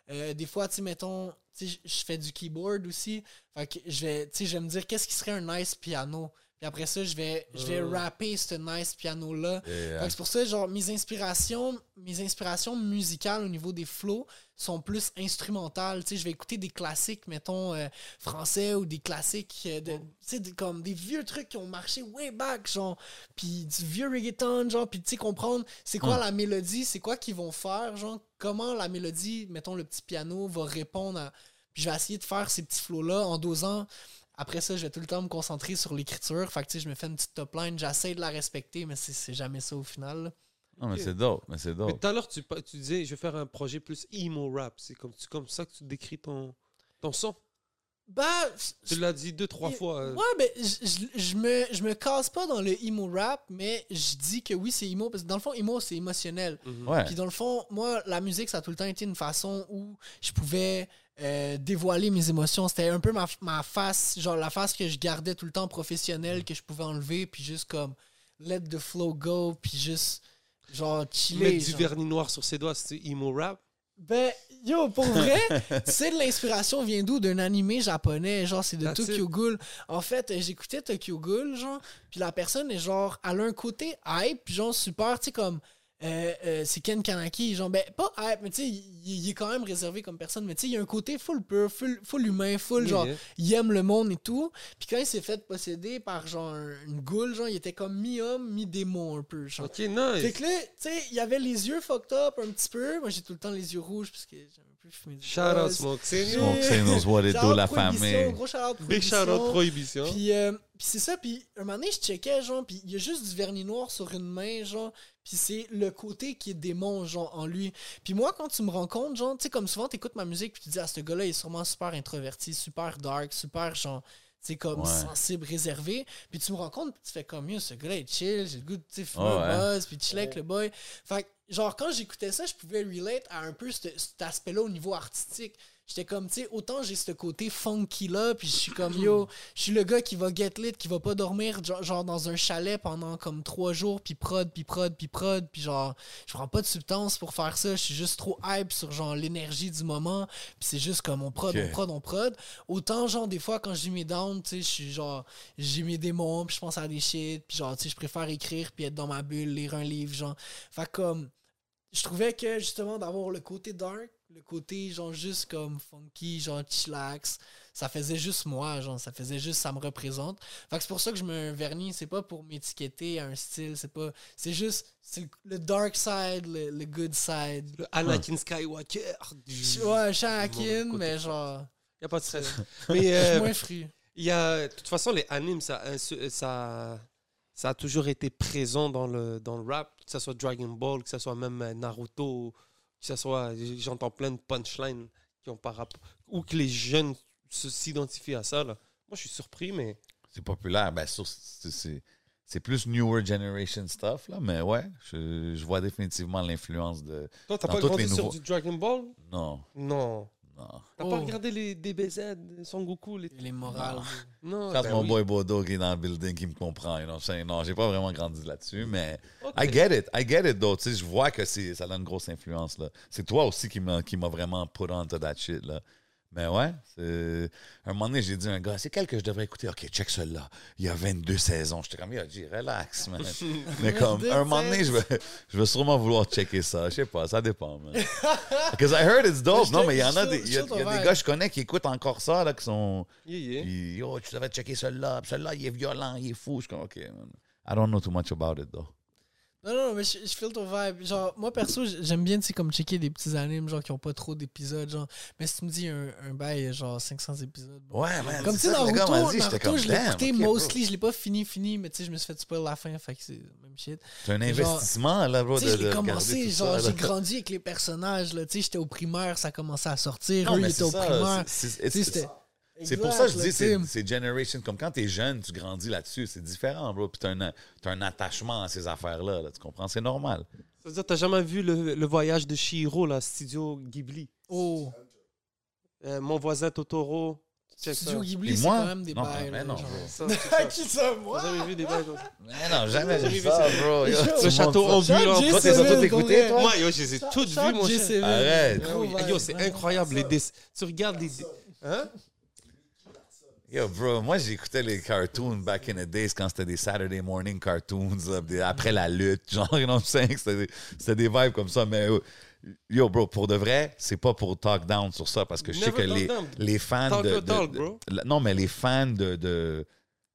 S5: Euh, des fois, tu sais, mettons, tu sais, je je fais du keyboard aussi. Fait que je vais, tu sais, je vais me dire qu'est-ce qui serait un nice piano? Puis après ça, je vais, je vais
S3: Euh.
S5: rapper ce nice piano-là. Que c'est pour ça, genre, mes inspirations, mes inspirations musicales au niveau des flows sont plus instrumentales. Tu sais, je vais écouter des classiques, mettons, euh, français ou des classiques, euh, de, tu sais, comme des vieux trucs qui ont marché way back, genre, puis du vieux reggaeton, genre, puis tu sais, comprendre c'est quoi
S4: Hmm.
S5: la mélodie, c'est quoi qu'ils vont faire, genre, comment la mélodie, mettons, le petit piano va répondre à. Puis je vais essayer de faire ces petits flows-là en dosant. Après ça, je vais tout le temps me concentrer sur l'écriture. Fait que, tu sais, je me fais une petite top line, j'essaie de la respecter, mais c'est jamais ça au final. là.
S4: Non, mais c'est dope. Mais c'est
S3: Mais
S4: dope.
S3: tout à l'heure, tu, tu disais, je vais faire un projet plus emo rap. C'est comme, c'est comme ça que tu décris ton, ton son?
S5: Bah,
S3: Tu l'as dit deux, trois fois. euh.
S5: Ouais, je, je- je me, je me casse pas dans le emo rap, mais je dis que oui, c'est emo, parce que dans le fond, emo, c'est émotionnel.
S3: Mhm.
S4: Ouais.
S5: Puis dans le fond, moi, la musique, ça a tout le temps été une façon où je pouvais euh, dévoiler mes émotions. C'était un peu ma, ma face, genre la face que je gardais tout le temps professionnelle, que je pouvais enlever, puis juste comme let the flow go, puis juste genre chiller.
S3: Mettre du
S5: genre.
S3: vernis noir sur ses doigts, c'est emo rap?
S5: Ben, yo, pour vrai, [laughs] sais, de l'inspiration vient d'où? D'un animé japonais, genre, c'est de
S3: That's
S5: Tokyo Ghoul. En fait, j'écoutais Tokyo Ghoul, genre, puis la personne est genre, elle a un côté hype, genre, super, tu sais, comme, euh, euh, c'est Ken Kanaki, genre, ben, pas hype, mais tu sais, il, il est quand même réservé comme personne, mais tu sais, il y a un côté full pur, full, full humain, full, genre, il aime le monde et tout. Puis quand il s'est fait posséder par, genre, un- une goule, genre, il était comme mi-homme, mi-démon, un peu, genre.
S3: Ok, nice.
S5: Fait que là, tu sais, il y avait les yeux fucked up un petit peu. Moi, j'ai tout le temps les yeux rouges parce que plus fumer du
S3: Shout out
S5: buzz.
S3: Smoke
S4: Signals, what it do, la
S5: Prohibition,
S4: famille.
S5: Gros shout out
S3: Big shout out
S5: Prohibition. Puis, euh, puis c'est ça, puis un moment donné, je checkais, genre, puis il y a juste du vernis noir sur une main, genre, puis c'est le côté qui est démon, genre, en lui. Puis moi, quand tu me rends compte, genre, tu sais, comme souvent, t'écoutes ma musique, puis tu dis, ah, ce gars-là, il est sûrement super introverti, super dark, super, genre, tu sais, comme
S4: Ouais.
S5: sensible, réservé. Puis tu me rends compte, puis tu fais comme, yo, ce gars-là, il est chill, j'ai le goût de, tu sais, fumer
S4: Ouais,
S5: un
S4: ouais.
S5: buzz, puis chiller avec le boy. Fait que, genre, quand j'écoutais ça, je pouvais relate à un peu ce- cet aspect-là au niveau artistique. J'étais comme, tu sais, autant j'ai ce côté funky là, puis je suis comme, yo, je suis le gars qui va get lit, qui va pas dormir, genre, dans un chalet pendant comme trois jours, puis prod, puis prod, puis prod, puis genre, je prends pas de substance pour faire ça, je suis juste trop hype sur genre l'énergie du moment, puis c'est juste comme on prod, on prod, on prod. Autant, genre, des fois, quand j'ai mes downs, tu sais, je suis genre, j'ai mes démons, puis je pense à des shit, puis genre, tu sais, je préfère écrire, puis être dans ma bulle, lire un livre, genre. Fait comme, je trouvais que justement d'avoir le côté dark, le côté genre juste comme funky, genre chillax, ça faisait juste moi, genre ça faisait juste ça me représente. Fait que c'est pour ça que je me vernis, c'est pas pour m'étiqueter à un style, c'est pas c'est juste c'est le, dark side, le, le good side.
S3: Le Anakin Skywalker. du-
S5: Ouais, Shakin,
S3: côté.
S5: mais genre
S3: Y a pas de stress. Mais [laughs]
S5: je suis
S3: euh,
S5: moins fru.
S3: il y a, de toute façon, les animes, ça, ça, ça a toujours été présent dans le, dans le rap, que ce soit Dragon Ball, que ce soit même euh, Naruto, que ce soit, j'entends plein de punchlines qui ont par rapport, ou que les jeunes se- s'identifient à ça. Là. Moi, je suis surpris, mais
S4: C'est populaire. Ben, c'est- plus newer generation stuff, là, mais ouais, je, je vois définitivement l'influence de.
S3: toi, t'as pas grandi sur
S4: nouveaux-
S3: du Dragon Ball?
S4: Non,
S3: Non.
S4: Non.
S3: T'as
S5: Oh.
S3: pas regardé les DBZ, Son Goku les...
S5: Les morales.
S3: Non,
S4: Quand
S3: ben
S4: mon
S3: oui.
S4: boy Bodo qui est dans le building qui me comprend, you know, non, j'ai pas vraiment grandi là-dessus, mais. I get it, I get it though, tu sais, je vois que c'est, ça a une grosse influence là. C'est toi aussi qui m'a, qui m'a vraiment put onto that shit là. Mais ouais, c'est... un moment donné, j'ai dit à un gars, c'est quel que je devrais écouter? OK, check celui-là. Il y a 22 saisons. J'étais comme, yo, G, relax, man. [laughs] Mais comme, un moment donné, je vais, je vais sûrement vouloir checker ça. Je sais pas, ça dépend, man. [laughs] Because I heard it's dope. Non, mais il y en a des, il y a, il a des gars que je connais qui écoutent encore ça, là, qui sont...
S3: Yeah, yeah.
S4: Puis, yo, tu devrais checker celui-là. Celui-là, il est violent, il est fou. Je suis comme, OK, man. I don't know too much about it, though.
S5: Non, non, mais je, je feel ton vibe. Genre, moi, perso, j'aime bien, tu sais, comme checker des petits animes, genre, qui ont pas trop d'épisodes, genre. Mais si tu me dis un, un bail, genre, 500 épisodes. bon.
S4: Ouais, man.
S5: Comme tu
S4: c'est
S5: sais, Naruto, Naruto,
S4: comme,
S5: je l'ai écouté mostly, je l'ai pas fini, fini, mais tu sais, je me suis fait spoil la fin, fait que c'est même shit.
S4: C'est un
S5: Genre,
S4: investissement, là, bro,
S5: Tu
S4: de, regarder
S5: commencé, genre, j'ai grandi avec les personnages, là. Tu sais, j'étais au primaire, ça commençait à sortir.
S4: Non,
S5: Eux, ils étaient au primaire.
S4: c'est- c'est- pour ça que je dis, c'est generation. Comme quand t'es jeune, tu grandis là-dessus, c'est différent, bro. Puis t'as un, t'as un attachement à ces affaires-là, là, tu comprends? C'est normal.
S3: Ça veut dire, t'as jamais vu le, le voyage de Shihiro, là, studio Ghibli?
S5: Oh,
S3: Euh, mon voisin Totoro.
S5: Studio Ghibli, c'est quand même des
S4: Non,
S5: bails.
S4: mais non,
S5: genre.
S3: Ça, check ça. [laughs]
S5: Qui ça, moi?
S3: Avez vu des bails comme ça?
S4: Mais non, jamais
S3: J'ai
S4: vu
S3: vu
S4: ça,
S3: ça?
S4: bro. Yo,
S5: Le
S3: château ambulant.
S5: J7,
S4: Toi, t'es surtout écouté, toi?
S3: Moi, yo, je les ai toutes vues, mon cher.
S5: J7.
S4: Arrête.
S3: Yo, c'est incroyable. Les Tu regardes les. Hein?
S4: Yo, bro, moi, j'écoutais les cartoons back in the days quand c'était des Saturday morning cartoons, là, des- après la lutte, [laughs] genre, you know what I'm saying? C'était des, c'était des vibes comme ça, mais euh, yo, bro, pour de vrai, c'est pas pour talk down sur ça, parce que je sais que les, les fans
S3: Talk
S4: de, de-
S3: talk,
S4: de-
S3: bro.
S4: la- non, mais les fans de, de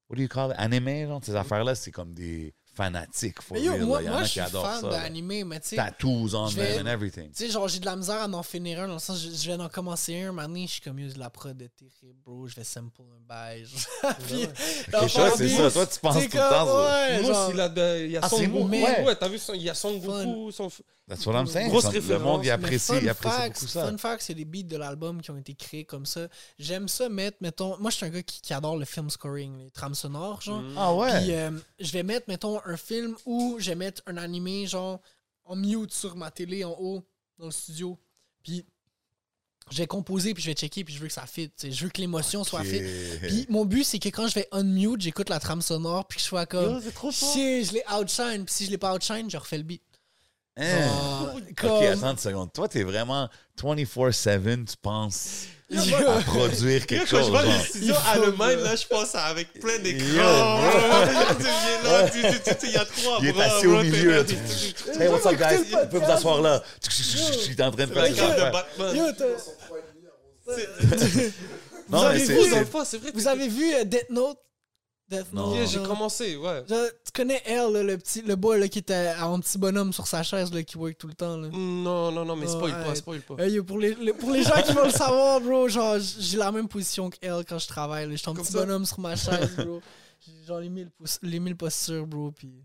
S4: what do you call it? Anime, genre, ces affaires-là, c'est comme des fanatiques, real, là.
S5: moi,
S4: Il y en
S5: moi
S4: a
S5: je
S4: qui
S5: suis
S4: adorent
S5: fan
S4: ça. là.
S5: d'anime, mais tu sais.
S4: Tattoos on
S5: je vais-
S4: them and everything.
S5: Tu sais, genre, j'ai de la misère à en finir un, dans le sens, je, je viens d'en commencer un, maintenant, je suis comme, yo, la prod est terrible, bro, je vais sample un bail. genre. [laughs] Puis,
S4: Et
S5: dans
S4: ça,
S5: le
S4: c'est ça. Toi, tu penses tout le temps. ça.
S5: ouais,
S3: Moi,
S5: genre,
S3: s'il a de- il y a
S4: Ah,
S3: Son
S4: c'est
S3: Goku.
S4: moi, ouais.
S3: Ouais, t'as vu, son- il y a Son Goku. Son...
S4: That's what I'm saying.
S3: Grosse
S4: Le
S3: référence,
S4: monde, il
S3: mais
S4: apprécie, il
S5: fun
S4: apprécie
S5: facts,
S4: beaucoup ça.
S5: Fun fact, c'est des beats de l'album qui ont été créés comme ça. J'aime ça mettre, mettons, moi, je suis un gars qui, qui adore le film scoring, les trames sonores, genre.
S3: Mm.
S4: Ah ouais?
S5: Puis euh, je vais mettre, mettons, un film ou je vais mettre un animé, genre, en mute sur ma télé en haut, dans le studio. Puis je vais composer, puis je vais checker, puis je veux que ça fit. Je veux que l'émotion soit fit. Puis mon but, c'est que quand je vais unmute, j'écoute la trame sonore, puis que je sois comme.
S3: Yo, trop
S5: je l'ai outshine, puis si je l'ai pas outshine, je refais le beat.
S4: Hein?
S5: Genre,
S4: Ok, attends une seconde. Toi, t'es vraiment 24-7 tu penses à produire quelque
S3: Yo, quand
S4: chose.
S3: je vois
S4: genre.
S3: les studios
S5: Il bro.
S3: là, je pense à avec plein d'écrans. [laughs] Tu viens là, tu- tu- tu- tu- Il y a trois
S4: Il est assis au milieu. là.
S3: t'es-
S4: Tu- Hey, what's up, guys? Vous pouvez vous asseoir là. Il est en train de faire
S3: carte de. Batman.
S5: Yo, t'as-
S4: Non,
S5: avez
S4: mais
S5: vu,
S4: c'est
S3: vrai.
S5: Vous avez vu Death Note? Death
S4: Non.
S5: Note.
S3: Yeah, J'ai commencé, ouais.
S5: genre, tu connais Elle, là, le petit, le boy là, qui était un petit bonhomme sur sa chaise là, qui work tout le temps. Là.
S3: Non, non, non, mais spoil
S5: Ouais.
S3: pas, spoil pas.
S5: Yo, pour, les, les- pour les gens qui veulent le savoir, bro, genre, j'ai la même position que elle quand je travaille. J'étais un
S3: Comme
S5: petit
S3: ça.
S5: bonhomme sur ma chaise, [laughs] bro. J'ai genre les mille, les mille postures, bro, puis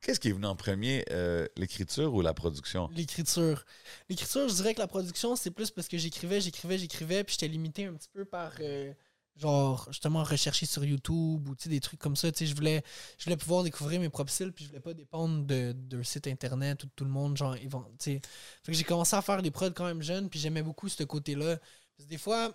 S4: Qu'est-ce qui est venu en premier, euh, l'écriture ou la production?
S5: l'écriture. L'écriture, je dirais que la production, c'est plus parce que j'écrivais, j'écrivais, j'écrivais, puis j'étais limité un petit peu par, euh, genre, justement, rechercher sur YouTube ou, des trucs comme ça. Je voulais, je voulais pouvoir découvrir mes propres styles, puis je voulais pas dépendre de- d'un site internet ou de tout le monde, genre. Fait que j'ai commencé à faire des prods quand même jeune, puis j'aimais beaucoup ce côté-là. Des fois,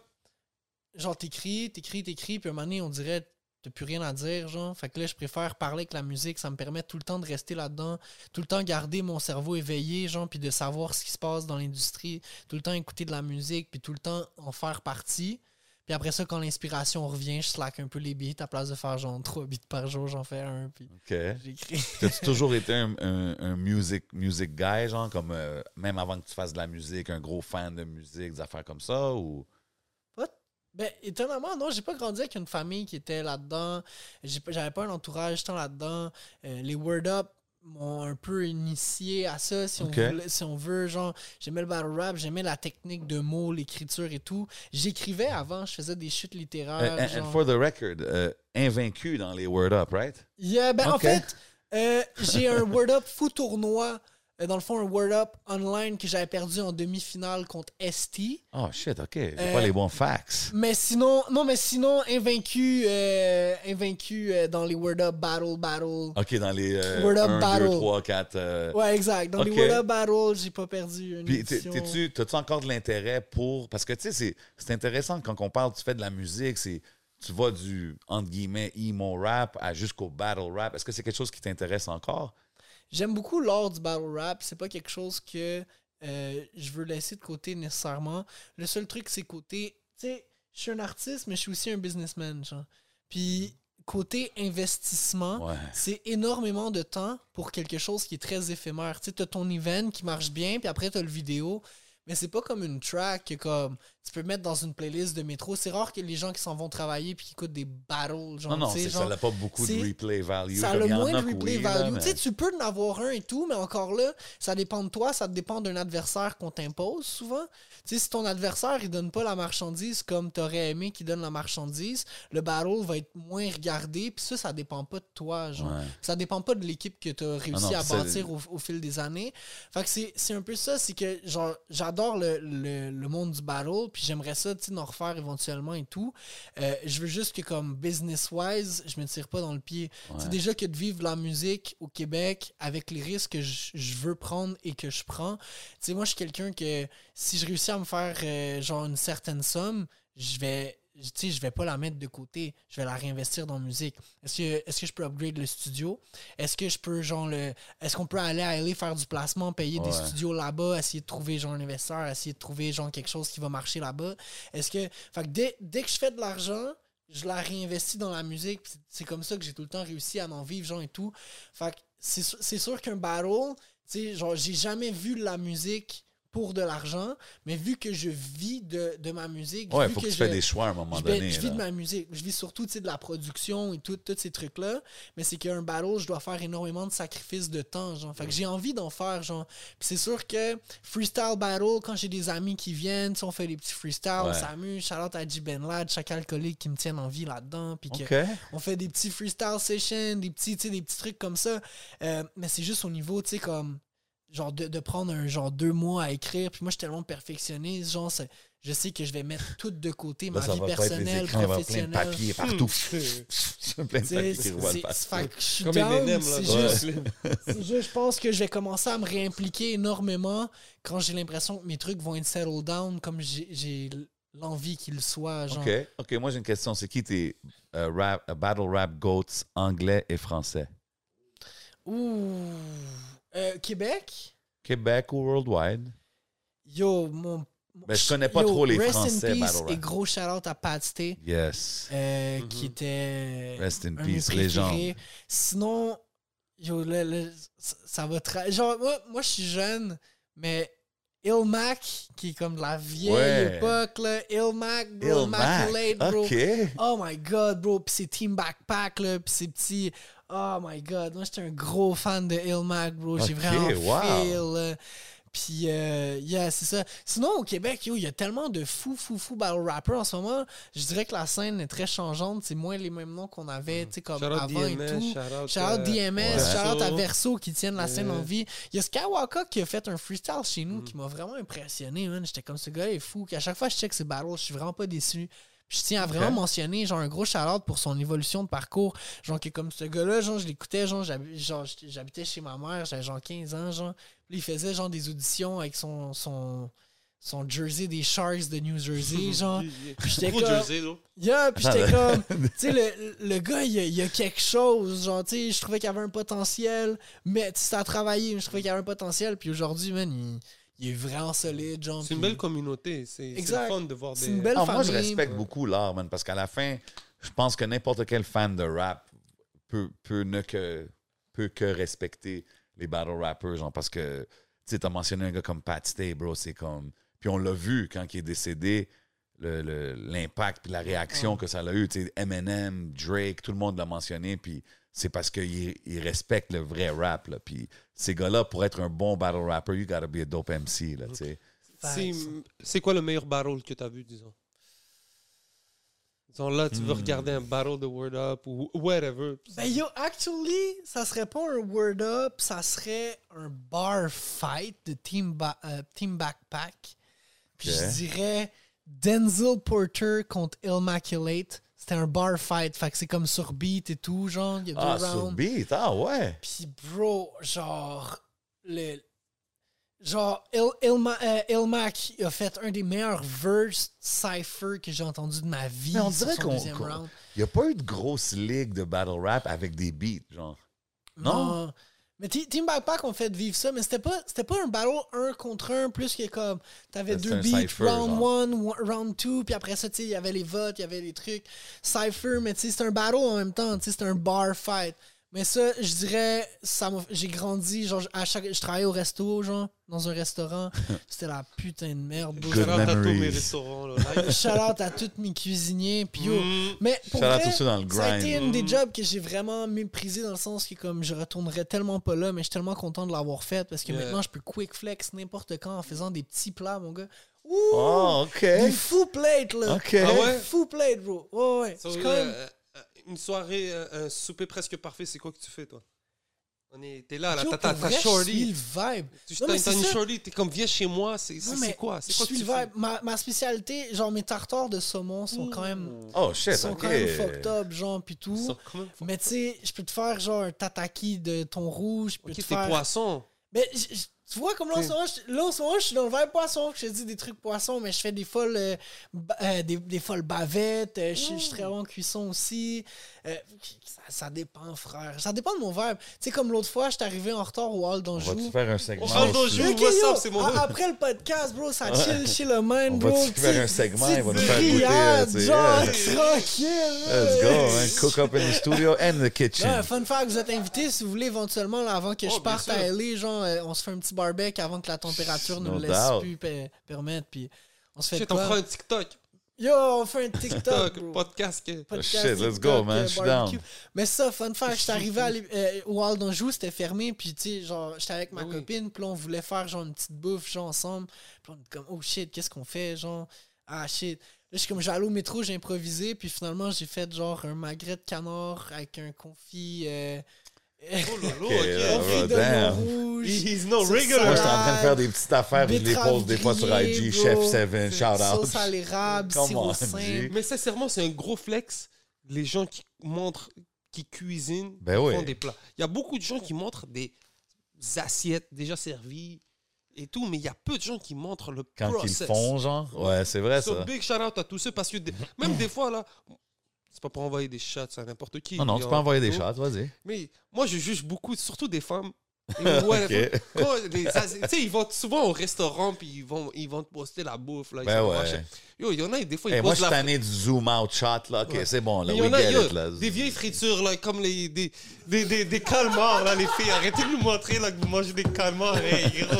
S5: genre, t'écris, t'écris, t'écris, puis à un moment donné, on dirait, t'as plus rien à dire, genre. Fait que là, je préfère parler avec la musique, ça me permet tout le temps de rester là-dedans, tout le temps garder mon cerveau éveillé, genre, puis de savoir ce qui se passe dans l'industrie, tout le temps écouter de la musique, puis tout le temps en faire partie. Puis après ça, quand l'inspiration revient, je slack un peu les beats, à place de faire genre 3 beats par jour, j'en fais un, puis
S4: OK.
S5: j'écris.
S4: T'as-tu [laughs] toujours été un, un- un music, music guy, genre, comme euh, même avant que tu fasses de la musique, un gros fan de musique, des affaires comme ça, ou...
S5: Ben, étonnamment, non, j'ai pas grandi avec une famille qui était là-dedans. J'avais pas un entourage tant là-dedans. Euh, les Word Up m'ont un peu initié à ça, si, on, voulait- si on veut. Genre, j'aimais le battle rap, j'aimais la technique de mots, l'écriture et tout. J'écrivais avant, je faisais des chutes littéraires.
S4: And, and
S5: genre.
S4: for the record, euh, invaincu dans les Word Up, right?
S5: Yeah, ben, En fait, euh, j'ai un Word Up fou tournoi. Euh, dans le fond, un Word Up online que j'avais perdu en demi-finale contre ST.
S4: Oh shit, OK. J'ai
S5: Euh,
S4: pas les bons facts.
S5: Mais sinon, non, mais sinon, invaincu, euh, invaincu euh, dans les Word Up Battle Battle.
S4: OK, dans les
S5: Word Up
S4: 1, 2,
S5: Battle.
S4: 3, 4... euh,
S5: Ouais, exact. Dans les Word Up Battle, j'ai pas perdu une
S4: Puis, t'es-tu, t'as-tu encore de l'intérêt pour. Parce que, tu sais, c'est, c'est intéressant quand on parle, tu fais de la musique, c'est, tu vas du, entre guillemets, emo rap à jusqu'au battle rap. Est-ce que c'est quelque chose qui t'intéresse encore?
S5: J'aime beaucoup l'art du battle rap. C'est pas quelque chose que euh, je veux laisser de côté nécessairement. Le seul truc, c'est côté. Tu tu sais, je suis un artiste, mais je suis aussi un businessman, genre. Puis, côté investissement,
S4: Ouais.
S5: c'est énormément de temps pour quelque chose qui est très éphémère. Tu sais, t'as ton event qui marche bien, puis après, t'as le vidéo. Mais c'est pas comme une track comme tu peux mettre dans une playlist de métro. C'est rare que les gens qui s'en vont travailler puis qui écoutent des battles. Genre,
S4: Non, non,
S5: tu genre,
S4: ça n'a pas beaucoup de replay value.
S5: ça a le moins de replay
S4: oui, là,
S5: value.
S4: mais-
S5: Tu tu peux en avoir un et tout, mais encore là, ça dépend de toi, ça dépend d'un adversaire qu'on t'impose souvent. Tu si ton adversaire, il donne pas la marchandise comme t'aurais aimé qu'il donne la marchandise, le battle va être moins regardé, puis ça, ça dépend pas de toi, genre.
S4: Ouais.
S5: Ça dépend pas de l'équipe que tu as réussi
S4: non,
S5: à bâtir au, au fil des années. Fait que c'est, c'est un peu ça, c'est que genre j'adore le, le- le monde du battle, puis j'aimerais ça, tu sais, d'en refaire éventuellement et tout. Euh, je veux juste que comme business-wise, je me tire pas dans le pied. C'est déjà que de vivre la musique au Québec avec les risques que je, je veux prendre et que je prends. Tu sais, moi, je suis quelqu'un que si je réussis à me faire euh, genre une certaine somme, je vais je vais pas la mettre de côté, je vais la réinvestir dans la musique. Est-ce que, est-ce que je peux upgrade le studio? Est-ce que je peux, genre, le. Est-ce qu'on peut aller à LA faire du placement, payer des studios là-bas, essayer de trouver, genre, un investisseur, essayer de trouver, genre, quelque chose qui va marcher là-bas? Est-ce que. Fait que dès, dès que je fais de l'argent, je la réinvestis dans la musique. C'est comme ça que j'ai tout le temps réussi à en vivre, genre, et tout. Fait que c'est sûr- c'est sûr qu'un battle, tu sais, genre, j'ai jamais vu la musique pour de l'argent, mais vu que je vis de, de ma musique,
S4: Ouais,
S5: vu
S4: faut que, tu
S5: je-
S4: fais des choix à un moment
S5: je,
S4: donné.
S5: je vis
S4: là.
S5: de ma musique. Je vis surtout de la production et tout, tous ces trucs-là. Mais c'est qu'un battle, je dois faire énormément de sacrifices de temps. Genre. Fait que j'ai envie d'en faire. Genre. Puis c'est sûr que freestyle battle, quand j'ai des amis qui viennent, on fait des petits freestyles, on
S4: Ouais.
S5: s'amuse. Shout out à J. Ben Lad, chaque alcoolique qui me tienne en vie là-dedans. Puis on fait des petits freestyle sessions, des petits, des petits trucs comme ça. Euh, mais c'est juste au niveau, tu sais, comme, genre, de, de prendre un genre deux mois à écrire. Puis moi, je suis tellement perfectionniste, genre, c'est- je sais que je vais mettre tout de côté,
S4: Là,
S5: ma vie personnelle,
S4: écrans, avoir plein de
S5: professionnelle.
S4: papier partout. [laughs] [laughs] Plein de papier qui
S5: c'est- je suis [laughs] juste- je pense que je vais commencer à me réimpliquer énormément quand j'ai l'impression que mes trucs vont être settled down comme j'ai- j'ai l'envie qu'ils soient. Genre.
S4: OK. OK, moi j'ai une question. C'est qui tes euh, rap, euh, battle rap goats anglais et français?
S5: Ouh. Euh, Québec?
S4: Québec ou worldwide?
S5: Yo, mon.
S4: Ben, je connais pas
S5: yo,
S4: trop les
S5: rest
S4: Français
S5: in peace
S4: battle.
S5: Et gros shout-out à Pat Stay,
S4: Yes.
S5: euh,
S3: Mhm.
S5: qui était.
S4: Rest in
S5: un
S4: peace, légende.
S5: Sinon, yo, le- le- ça- va tra- Genre, moi, moi je suis jeune, mais Ilmac, qui est comme de la vieille
S4: Ouais.
S5: époque, là. Ilmac, bro, Immaculate, bro.
S4: OK.
S5: Oh my god, bro. Puis ses Team Backpack, là. Puis ses petits. Oh my god. Moi, j'étais un gros fan de Ilmac, bro. J'ai vraiment
S4: wow.
S5: feel. là. Puis, euh, yeah, c'est ça. Sinon, au Québec, yo, il y a tellement de fous, fous, fous battle rappers en ce moment. Je dirais que la scène est très changeante. C'est moins les mêmes noms qu'on avait, tu sais, comme
S3: Shout
S5: avant et
S3: DMS,
S5: tout.
S3: shout out,
S5: Shout out
S3: euh,
S5: DMS,
S4: ouais.
S5: shout out à
S3: Verso.
S5: Qui tiennent la scène
S3: Yeah.
S5: en vie. Il y a Skywalker qui a fait un freestyle chez
S3: Mm.
S5: nous qui m'a vraiment impressionné, man. J'étais comme ce gars est fou. À chaque fois que je check ses battles, je suis vraiment pas déçu. Je tiens à vraiment mentionner genre un gros shout pour son évolution de parcours. Genre que comme ce gars-là, genre je l'écoutais, genre j'habitais chez ma mère, j'avais genre 15 ans, genre. Il faisait genre des auditions avec son son son jersey des Sharks de New Jersey, [laughs] genre. Puis j'étais
S3: Gros
S5: comme-
S3: jersey, là.
S5: Yeah, puis j'étais
S4: Attends,
S5: comme, tu sais, le, le gars, il y, a, il y a quelque chose, genre, tu sais, je trouvais qu'il y avait un potentiel, mais tu sais, ça a travaillé, mais je trouvais qu'il y avait un potentiel, puis aujourd'hui, man, il, il est vraiment solide, genre.
S3: C'est une belle communauté. C'est c'est fun de voir
S5: C'est
S3: des.
S5: une belle
S4: Ah, moi, je respecte beaucoup l'art, man, parce qu'à la fin, je pense que n'importe quel fan de rap peut, peut ne que, peut que respecter les battle rappers, genre, parce que, tu sais, t'as mentionné un gars comme Pat Stay, bro, c'est comme... Puis on l'a vu quand il est décédé, le- le- l'impact puis la réaction que ça a eu, tu sais, Eminem, Drake, tout le monde l'a mentionné, puis c'est parce qu'ils ils respectent le vrai rap, là, puis ces gars-là, pour être un bon battle rapper, you gotta be a dope MC, là, tu sais.
S3: C'est- quoi le meilleur battle que tu as vu, disons? Disons là, tu veux
S4: Hmm.
S3: regarder un battle de Word Up ou whatever.
S5: Ben yo, actually, ça serait pas un word up, ça serait un bar fight de Team, Ba- euh, team Backpack. Puis je dirais Denzel Porter contre Immaculate. C'était un bar fight, fait que c'est comme sur beat et tout, genre, il y a deux
S4: Ah, sur beat, ah ouais!
S5: Puis, bro, genre, le. Genre, Il, Ilma, euh, Ilmac a fait un des meilleurs verse cypher que j'ai entendu de ma vie.
S4: Mais on dirait qu'on. Il n'y a pas eu de grosse ligue de battle rap avec des beats, genre. Non?
S5: Non. Mais Te- Team Backpack ont fait vivre ça, mais c'était pas, c'était pas un battle un contre un, plus que comme. T'avais deux beats, round
S4: genre.
S5: 1, round 2, puis après ça, tu sais, il y avait les votes, il y avait les trucs. Cypher, mais tu sais, c'était un battle en même temps, tu sais, c'était un bar fight. Mais ça, je dirais, ça m'a- j'ai grandi, genre, à chaque, je travaillais au resto, genre, dans un restaurant. [laughs] C'était la putain de merde.
S4: Good
S3: Shout out à tous mes
S4: memories.
S3: restaurants. Là. [laughs]
S5: Shout out à tous mes cuisiniers, puis yo.
S3: Mm.
S5: Mais pour vrai,
S4: ceux dans le
S5: ça a été
S4: grind.
S5: une des jobs que j'ai vraiment méprisé dans le sens que comme je retournerais tellement pas là, mais je suis tellement content de l'avoir fait parce que
S3: Yeah.
S5: maintenant je peux quick flex n'importe quand en faisant des petits plats, mon gars. Ouh!
S4: Oh, OK.
S5: Des fou plate, là.
S4: OK.
S3: Ah ouais?
S5: Fou plate, bro. Ouais, ouais.
S3: So,
S5: C'est quand même-
S3: euh, une soirée, euh, un souper presque parfait, c'est quoi que tu fais, toi? On est, T'es là, là, t'as ta
S5: je
S3: shorty.
S5: le vibe.
S3: Tu t'as une shorty, t'es comme, viens chez moi, c'est
S5: Non,
S3: c'est-
S5: mais
S3: c'est quoi? C'est
S5: je
S3: quoi que
S5: suis
S3: tu
S5: le vibe. Ma, ma spécialité, genre mes tartares de saumon sont quand même,
S4: Oh, shit,
S5: sont
S4: OK.
S5: quand même fucked up, genre, pis
S3: Ils
S5: tout.
S3: sont quand même fucked
S5: Mais tu sais, je peux te faire genre un tataki de thon rouge. Je peux
S3: Ok,
S5: te
S3: t'es
S5: faire...
S3: poisson.
S5: Mais tu vois, comme là, en ce moment, je, suis dans le vibe poisson. Je te dis des trucs poisson, mais je fais des folles, euh, ba- euh, des, des folles bavettes. euh, je, je suis très bon en cuisson aussi. Euh, ça, ça dépend, frère. Ça dépend de mon vibe. Tu sais, comme l'autre fois, j'étais arrivé en retard au hall
S4: On
S5: d'Anjou.
S4: va-tu faire un segment?
S3: On parle
S4: aussi?
S3: d'Anjou. C'est mon
S5: a-
S3: hood.
S5: après le podcast, bro, ça chill chez le man,
S4: On
S5: bro.
S4: va-tu faire
S5: Petite-
S4: un segment? Il va nous faire goûter,
S5: Genre,
S4: yeah.
S5: tranquille.
S4: Let's go, man. Cook up in the studio and the kitchen.
S5: fun fact, vous êtes invité si vous voulez éventuellement, avant que
S3: Oh,
S5: je parte à LA, genre, euh, on se fait un petit barbecue avant que la température ne
S4: No
S5: nous laisse plus pe- permettre, puis on se fait
S3: on fera un TikTok.
S5: Yo, on fait un TikTok,
S3: TikTok, [laughs]
S5: bro.
S3: podcast. que-
S5: Podcast,
S4: Shit, let's
S5: TikTok,
S4: go, man,
S5: euh,
S4: je suis down.
S5: Mais ça, fun fact, j'étais arrivé à euh, au Hall d'Anjou, c'était fermé, puis tu sais, genre, j'étais avec ma
S3: Ben oui.
S5: copine, puis là, on voulait faire genre une petite bouffe, genre, ensemble. Puis on était comme, oh shit, qu'est-ce qu'on fait, genre, ah shit. Là, je suis comme, j'allais au métro, j'ai improvisé, puis finalement, j'ai fait genre un magret de canard avec un confit. Euh,
S3: Oh là là,
S4: Ok,
S3: ok.
S4: là,
S5: confit
S4: bro,
S5: de
S4: damn.
S5: rouge.
S3: He's no regular.
S4: Moi, j'étais en train de faire des petites affaires, je les pose des fois sur IG. Chef 7, shout out.
S5: Sauce à l'érable, sirop.
S3: Mais sincèrement, c'est un gros flex. Les gens qui montrent, qui cuisinent,
S4: Ben
S3: qui
S4: oui.
S3: font des plats. Il y a beaucoup de gens qui montrent des assiettes déjà servies et tout, mais il y a peu de gens qui montrent le
S4: Quand ils
S3: process.
S4: le font, genre. Ouais, c'est vrai,
S3: So,
S4: ça.
S3: big shout out à tous ceux parce que des- même des fois là, c'est pas pour envoyer des shots à n'importe qui.
S4: Non, non, tu peux envoyer des shots, vas-y.
S3: Mais moi, je juge beaucoup, surtout des femmes. [laughs] Tu sais, ils vont souvent au restaurant puis ils vont, ils vont te poster la bouffe. Là,
S4: Ben ouais.
S3: Yo, il y en a des fois, ils
S4: Hey, moi, je suis tanné du zoom out shot, là. OK,
S3: Ouais.
S4: c'est bon, là.
S3: Il y
S4: We
S3: en a,
S4: get
S3: yo,
S4: it, là.
S3: des vieilles fritures, là, comme les, des, des, des, des calmars, là, les filles. Arrêtez de nous montrer là, que vous mangez des calmars. Hey, gros,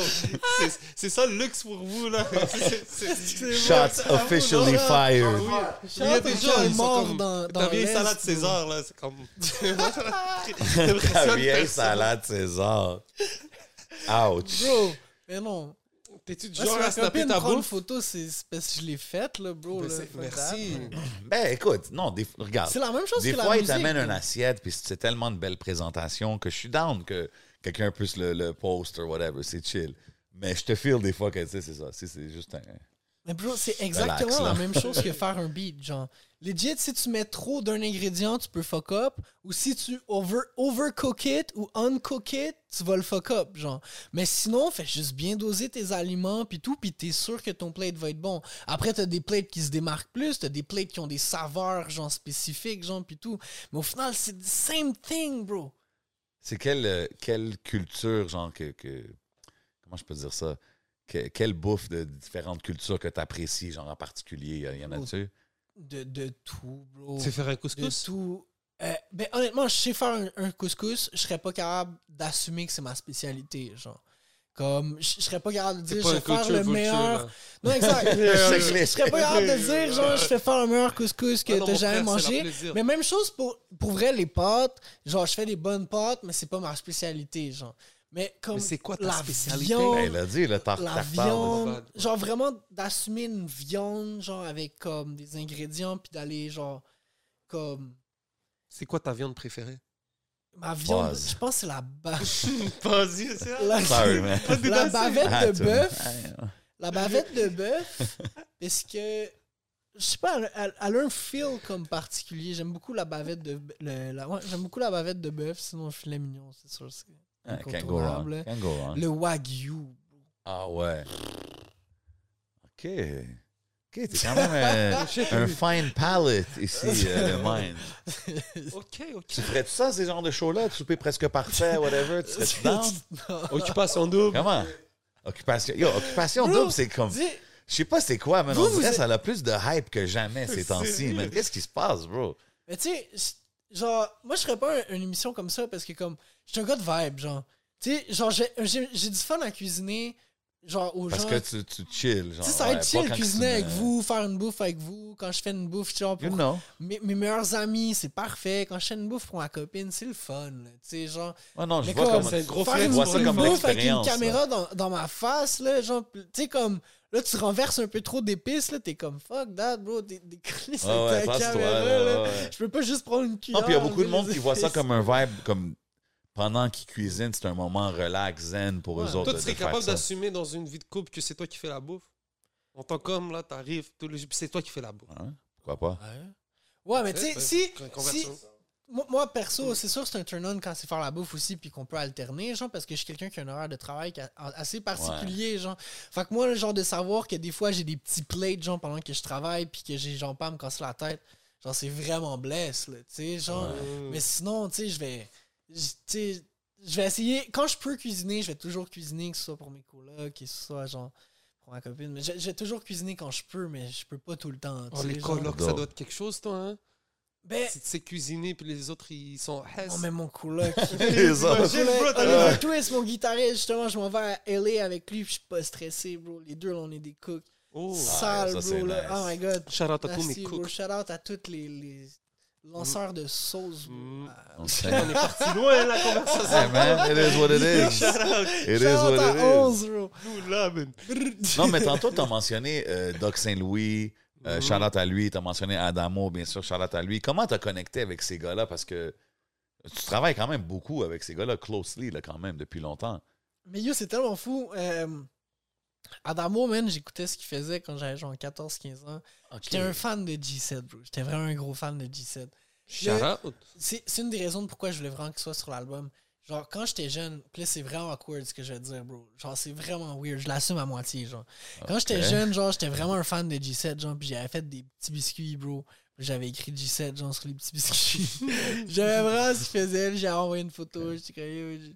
S3: c'est- ça le luxe pour vous, là. [laughs] C'est-
S4: Shots officially fired.
S3: Oui, il y a des gens, ils sont
S5: morts
S3: comme...
S5: dans, dans
S3: Ta vieille salade. César, là, c'est comme...
S4: La
S3: T'impressionnes
S4: vieille salade César. Ouch.
S5: Bro, mais non.
S3: T'es-tu du genre à ta bouffe?
S5: photo, c'est parce que je l'ai faite, là, bro.
S3: Ben, Merci.
S5: that.
S4: Ben, écoute, non, des, regarde.
S5: C'est la même chose
S4: Des
S5: que la
S4: fois, ils t'amènent une assiette, puis c'est tellement de belles présentations que je suis down que quelqu'un puisse le, le post ou whatever. C'est chill. Mais je te feel des fois que, tu sais, c'est ça. C'est c'est juste un.
S5: Mais bro, c'est exactement la même chose que faire un beat, genre. Legit, si tu mets trop d'un ingrédient, tu peux fuck up. Ou si tu over, overcook it ou uncook it, tu vas le fuck up, genre. Mais sinon, fais juste bien doser tes aliments puis tout, puis t'es sûr que ton plate va être bon. Après, t'as des plates qui se démarquent plus, t'as des plates qui ont des saveurs, genre, spécifiques, genre, puis tout. Mais au final, c'est the same thing, bro.
S4: C'est quelle, euh, quelle culture, genre, que, Comment je peux dire ça? Que- quelle bouffe de différentes cultures que tu apprécies, genre, en particulier? Y en a-tu?
S5: De, de tout, bro.
S3: Tu sais faire un
S5: de
S3: couscous?
S5: tout. Euh, ben, honnêtement, je sais faire un, un couscous, je serais pas capable d'assumer que c'est ma spécialité, genre. Comme, je serais pas capable de dire, je vais faire le meilleur. Non, exact. Je, serais pas capable de [laughs] dire, genre, je fais faire le meilleur couscous que t'as jamais mangé. Mais même chose pour, pour vrai, les pâtes. Genre, je fais des bonnes pâtes, mais c'est pas ma spécialité, genre. Mais comme
S3: c'est quoi ta
S5: la
S3: spécialité?
S5: viande,
S4: Ben, il a dit, le tar
S5: la
S4: là.
S5: viande, genre vraiment d'assumer une viande, genre avec comme des ingrédients, puis d'aller genre comme
S3: C'est quoi ta viande préférée?
S5: ma viande,
S4: Pause.
S5: je pense que c'est la ba- [laughs]
S3: Vas-y, c'est
S5: la,
S4: Sorry, man.
S5: la bavette
S4: Ah,
S5: de
S4: tu-
S5: bœuf,
S4: Ah,
S5: la bavette de bœuf, parce que je sais pas, elle, elle- elle a un feel comme particulier. J'aime beaucoup la bavette de le- la- ouais, j'aime beaucoup la bavette de bœuf, sinon le filet mignon, c'est sûr. c'est
S4: Ah, Can't go wrong.
S5: incontournable.
S4: Can't go wrong.
S5: Le wagyu.
S4: Ah ouais. OK. Ok, t'es quand même euh, [laughs] un fine palate ici, euh, le [laughs] mind.
S3: Ok, ok.
S4: Tu ferais ça, ces genres de shows-là? Souper presque parfait, whatever? Tu serais [laughs] down?
S3: Occupation double.
S4: Comment? Occupation, yo, occupation
S5: Bro,
S4: double, c'est comme.
S5: Tu
S4: Je sais pas c'est quoi, mais
S5: Vous,
S4: on dirait
S5: êtes-
S4: ça a plus de hype que jamais ces temps-ci, man. Qu'est-ce qui se passe, bro?
S5: Mais tu sais, genre, moi, je ferais pas un- une émission comme ça parce que, comme, je suis un gars de vibe, genre. Tu sais, genre, j'ai du fun à cuisiner, genre, aux
S4: Parce
S5: gens.
S4: que tu, tu chill, genre.
S5: Tu sais, ça va
S4: ouais,
S5: être chill cuisiner
S4: tu
S5: avec vous, faire une bouffe avec vous. Quand je fais une bouffe, genre,
S4: You
S5: pour
S4: know.
S5: mes, mes meilleurs amis, c'est parfait. Quand je fais une bouffe pour ma copine, c'est le fun, là. Tu sais, genre.
S4: Oh non, je
S5: Mais
S4: vois
S5: comme,
S4: comme.
S3: gros
S5: faire une,
S3: je vois ça
S5: une
S4: comme
S5: bouffe avec une caméra dans, dans ma face, là, genre, tu sais, comme, là, tu renverses un peu trop d'épices, là, t'es comme, fuck that, bro, t'es décollé sur
S4: ouais,
S5: ta caméra,
S4: là, ouais, ouais.
S5: Je peux pas juste prendre une cuillère.
S4: Non, puis il y a beaucoup de monde qui voit ça comme un vibe, comme pendant qu'ils cuisinent, c'est un moment relax, zen pour eux autres.
S3: Toi,
S4: de-
S3: tu serais capable d'assumer dans une vie de couple que c'est toi qui fais la bouffe? En tant qu'homme, là, t'arrives, tous les jours, puis c'est toi qui fais la bouffe.
S4: Hein? Pourquoi pas?
S5: Ouais. Ouais, mais tu sais, si, si- moi, moi, perso, c'est sûr que c'est un turn-on quand c'est faire la bouffe aussi, puis qu'on peut alterner, genre, parce que je suis quelqu'un qui a un horaire de travail qui a- assez particulier, genre. Fait que moi, le genre de savoir que des fois, j'ai des petits plates, genre, pendant que je travaille, puis que j'ai, genre, pas à me casser la tête, genre, c'est vraiment blesse, là, tu sais, genre. Mais sinon, tu sais, je vais. Je- vais essayer. Quand je peux cuisiner, je vais toujours cuisiner, que ce soit pour mes colocs, que ce soit genre pour ma copine. Mais je, je vais toujours cuisiner quand je peux, mais je peux pas tout le temps.
S3: Oh, les
S5: genre.
S3: colocs, ça doit être quelque chose, toi, hein?
S5: Ben,
S3: Si tu sais cuisiner, puis les autres, ils sont
S5: non, mais mon coloc. [laughs]
S4: Les autres.
S5: Twist, mon guitariste, justement, je m'en vais à LA avec lui, puis je suis pas stressé, bro. Les deux, là, on est des cooks.
S3: Oh,
S5: Sale,
S4: ça, c'est
S5: bro, là.
S4: nice.
S5: Oh my god.
S3: shout out à tous mes
S5: bro.
S3: cooks.
S5: Shout out à tous les, les lanceurs de sauce.
S3: Mm.
S5: Ah, [laughs]
S4: On
S3: est parti loin, la conversation.
S4: Hey man, it is what it is.
S3: Shout out.
S4: It is what it is.
S5: 11, bro.
S3: Nous, là, man.
S4: Non, mais tantôt, tu as mentionné euh, Doc Saint-Louis, euh,
S3: Mhm.
S4: shout-out à lui, tu as mentionné Adamo, bien sûr, shout-out à lui. Comment tu as connecté avec ces gars-là? Parce que tu travailles quand même beaucoup avec ces gars-là, closely, là, quand même, depuis longtemps.
S5: Mais yo, c'est tellement fou. Euh, Adamo, man, j'écoutais ce qu'il faisait quand j'avais genre 14-15 ans. J'étais un fan de G7, bro. J'étais vraiment un gros fan de G7.
S3: Shout out.
S5: C'est une des raisons pourquoi je voulais vraiment qu'il soit sur l'album. Genre, quand j'étais jeune, là, c'est vraiment awkward ce que je vais te dire, bro. Genre, c'est vraiment weird. Je l'assume à moitié, genre. Quand j'étais jeune, genre, j'étais vraiment un fan de G7, genre, puis j'avais fait des petits biscuits, bro. J'avais écrit G7, genre, sur les petits biscuits. [laughs] J'avais vraiment ce qu'il faisait. J'ai envoyé une photo. J'étais comme,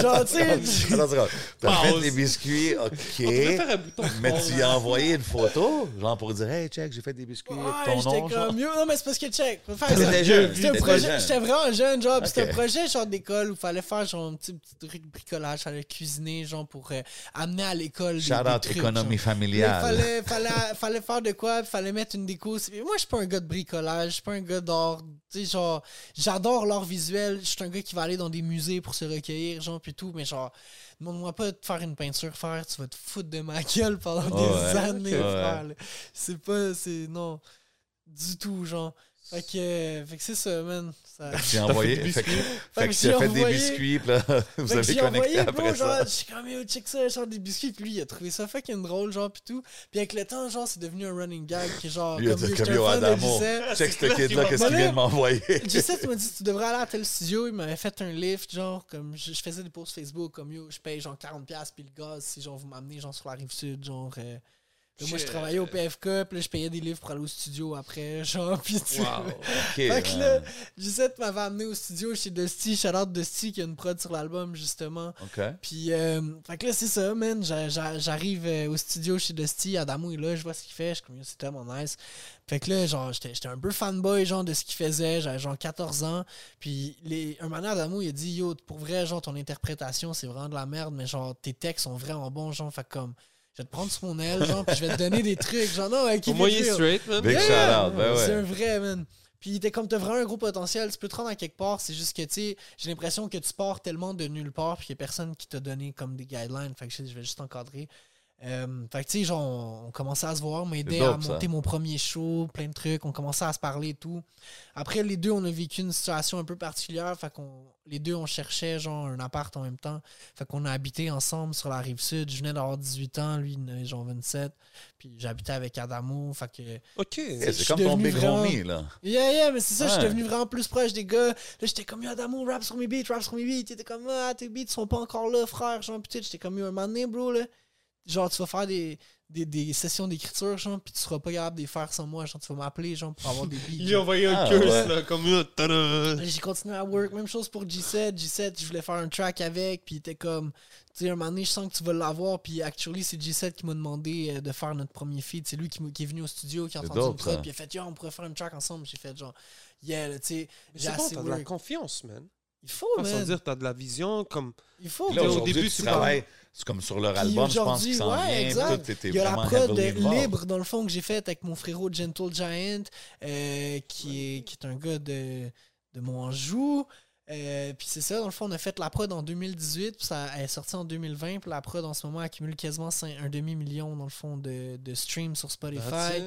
S5: Genre, tu sais.
S4: Alors, tu as fait des biscuits, OK.
S3: faire un bouton.
S4: Mais tu lui as envoyé une photo, genre pour dire, hey, check, j'ai fait des biscuits
S5: Ouais, j'étais comme mieux. Non, mais c'est parce que check. ça.
S4: jeune.
S5: J'étais vraiment jeune, genre. puis C'était un projet, genre, d'école où il fallait faire, genre, un petit, petit truc de bricolage. Fallait cuisiner, genre, pour euh, amener à l'école.
S4: Shout out économie familiale.
S5: Fallait, fallait, fallait faire de quoi, puis fallait mettre une déco. Moi, je suis pas un gars de bricolage, je suis pas un gars d'art. Tu sais, genre, j'adore l'art visuel. Je suis un gars qui va aller dans des musées pour se recueillir, genre, puis tout. Mais genre, demande-moi pas de faire une peinture, faire, tu vas te foutre de ma gueule pendant des
S4: ouais.
S5: années, frère. C'est pas, c'est, non, du tout, genre. Fait que, euh, fait que c'est ça, man. Ça... [laughs]
S4: Tu as envoyé.
S3: des
S4: Fait que, fait que
S5: j'ai
S4: des biscuits, là, [laughs] vous avez
S5: j'ai
S4: connecté
S5: envoyé,
S4: après
S5: bro, genre,
S4: ça.
S5: je suis comme, yo, check ça, genre des biscuits, puis lui, il a trouvé ça fucking drôle, genre, puis tout. Puis avec le temps, genre, c'est devenu un running gag, qui genre,
S4: Lui, il a
S5: comme,
S4: dit comme yo, Adamo.
S5: G7.
S4: Check ce kid-là, qu'est-ce qu'il vient de m'envoyer.
S5: G7 il m'a dit, tu devrais aller à tel studio, il m'avait fait un lift, genre, comme, je, je faisais des posts Facebook, comme, yo, je paye genre 40$ puis le gaz, si, genre, vous m'amenez, genre, sur la rive sud, genre, euh, là, moi, je travaillais au PFK, puis là, je payais des livres pour aller au studio après, [laughs] genre, puis tu
S3: Wow.
S4: Ok,
S5: Fait que là, G7 m'avait amené au studio chez Dusty, shout-out Dusty, qui a une prod sur l'album, justement.
S4: OK.
S5: Puis, euh, fait que là, c'est ça, man. J'a- j'a- J'arrive euh, au studio chez Dusty, Adamo est là, je vois ce qu'il fait, je suis comme, c'est tellement nice. Fait que là, genre, j'étais un peu fanboy, genre, de ce qu'il faisait, j'avais genre 14 ans. Puis, les, un moment, Adamo, il a dit, yo, pour vrai, genre, ton interprétation, c'est vraiment de la merde, mais genre, tes textes sont vraiment bons, genre, fait comme, je vais te prendre sur mon aile, genre, puis je vais te donner des trucs, genre, non,
S3: moins,
S5: it
S3: il est straight, man.
S4: Big
S5: Yeah!
S4: ben
S5: C'est
S4: ouais.
S5: un vrai, man. Puis il était comme, t'as vraiment un gros potentiel, tu peux te rendre à quelque part, c'est juste que, tu sais, j'ai l'impression que tu pars tellement de nulle part, puis il y a personne qui t'a donné comme des guidelines, fait que je je vais juste encadrer. Euh, fait que, tu sais, genre, on, on commençait à se voir, m'aider à
S4: ça.
S5: monter mon premier show, plein de trucs, on commençait à se parler et tout. Après, les deux, on a vécu une situation un peu particulière, fait qu'on, les deux, on cherchait, genre, un appart en même temps. Fait qu'on a habité ensemble sur la rive sud. Je venais d'avoir 18 ans, lui, il en avait genre 27. Puis j'habitais avec Adamo, fait que...
S3: Ok.
S4: Yeah, C'est
S5: suis
S4: comme ton big
S5: vraiment-
S4: homie, là.
S5: Yeah, yeah, mais c'est ça, je suis devenu vraiment plus proche des gars. Là, j'étais comme, yo, Adamo, rap sur mes beats, rap sur mes beats. T'étais comme, ah, tes beats sont pas encore là, frère. Genre, putain, j'étais comme, yo, un moment donné, bro, là. Genre, tu vas faire des, des, des sessions d'écriture, genre, puis tu seras pas capable de les faire sans moi. Genre, tu vas m'appeler, genre, pour avoir des beats. [laughs]
S3: Il a
S5: genre.
S3: envoyé un
S4: Ah,
S3: curse,
S4: ouais.
S3: là, comme là. tada.
S5: J'ai continué à work. Même chose pour G7. G7, je voulais faire un track avec, puis il était comme, tu sais, un moment donné, je sens que tu vas l'avoir, puis actually, c'est G7 qui m'a demandé euh, de faire notre premier feed. C'est lui qui, est venu au studio, qui a entendu prod,
S4: ça.
S5: puis il a fait, yo, on pourrait faire un track ensemble. J'ai fait, genre, yeah, là, tu sais, j'ai
S3: C'est bon,
S5: assez
S3: de la confiance, man.
S5: Il faut, man.
S3: dire, t'as de la vision, comme.
S5: Il faut,
S4: là,
S3: au début,
S4: tu travailles, c'est comme sur leur album, je pense qu'il s'en
S5: ouais,
S4: vient. tout,
S5: Il y a la prod libre, dans le fond, que j'ai faite avec mon frérot Gentle Giant, euh, qui, est, qui est un gars de, de Monjou. Euh, puis c'est ça, dans le fond, on a fait la prod en 2018, puis ça elle est sortie en 2020, puis la prod en ce moment accumule quasiment un demi-million, dans le fond, de, de streams sur Spotify,
S3: That's it.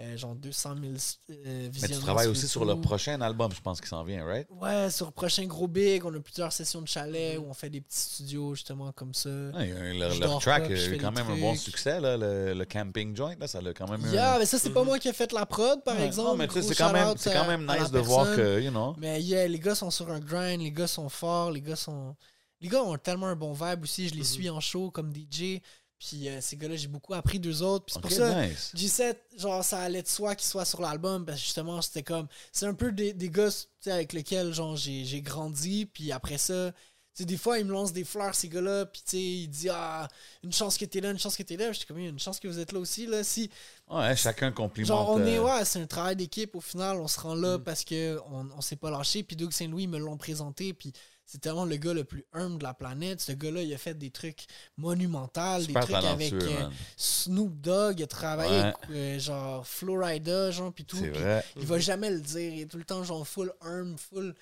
S5: Euh, genre 200 000 euh,
S4: Mais tu travailles
S5: sur
S4: aussi sur le prochain album, je pense qu'il s'en vient, right?
S5: Ouais, sur le prochain gros big, on a plusieurs sessions de chalet où on fait des petits studios, justement, comme ça.
S4: Ah, un- leur, track a eu quand même un bon succès, là, le, le Camping Joint. Là, ça a quand même eu
S5: Yeah,
S4: un...
S5: mais ça, c'est pas
S3: Mhm.
S5: moi qui ai fait la prod, par
S4: Ouais,
S5: exemple.
S4: non, mais tu sais, c'est quand, même- quand même nice de voir que, you know...
S5: Mais yeah, les gars sont sur un grind, les gars sont forts, les gars sont. Les gars ont tellement un bon vibe aussi. Je les
S3: Mhm.
S5: suis en show comme DJ. Puis euh, ces gars-là, j'ai beaucoup appris d'eux autres. Puis c'est pour ça.
S4: nice.
S5: G7, genre, ça allait de soi qu'ils soient sur l'album parce que justement, c'était comme. C'est un peu des, des gars avec lesquels, genre, j'ai grandi. Puis après ça, tu sais, des fois, ils me lancent des fleurs, ces gars-là. Puis tu sais, ils disent, ah, une chance que t'es là, une chance que t'es là. J'étais comme, une chance que vous êtes là aussi. Là. Si,
S4: Ouais, chacun complimente.
S5: Genre, on est,
S4: euh,
S5: ouais, c'est un travail d'équipe au final. On se rend là
S3: Mm.
S5: parce que on, on s'est pas lâché. Puis Doug Saint-Louis me l'ont présenté. Puis c'est tellement le gars le plus humble de la planète. Ce gars-là, il a fait des trucs monumentaux, des trucs avec euh. Snoop Dogg. Il a travaillé
S4: Ouais.
S5: avec euh, genre Florida, genre, puis tout.
S4: Vrai.
S5: il va jamais le dire. Il est tout le temps, genre, full humble, full.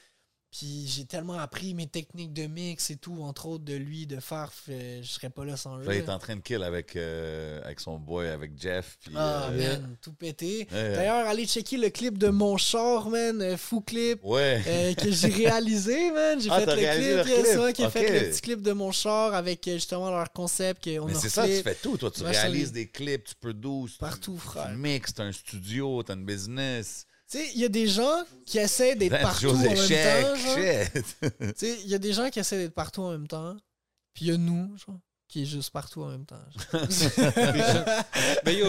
S5: Puis j'ai tellement appris mes techniques de mix et tout, entre autres de lui, de faire. euh, je serais pas là sans.
S4: Là, il est en train de kill avec, euh, avec son boy, avec Jeff. Puis,
S5: Ah,
S4: euh,
S5: man, tout pété. D'ailleurs, allez checker le clip de mon char, man. euh, fou clip.
S4: Ouais.
S5: que j'ai réalisé, man. J'ai
S4: Ah,
S5: fait le clip.
S4: clip?
S5: ça qui a fait le petit clip de mon char avec justement leur concept. que on
S4: Mais c'est ça, tu fais tout. Toi, tu réalises des clips, tu produces.
S5: Partout, frère.
S4: Tu mixes, t'as un studio, t'as une business.
S5: Tu sais, il y a des gens qui essaient d'être
S4: Vince
S5: partout en même temps. Tu sais, il y a des gens qui essaient d'être partout en même temps. Puis il y a nous, genre, qui est juste partout en même temps. [laughs] [laughs]
S3: Mais yo,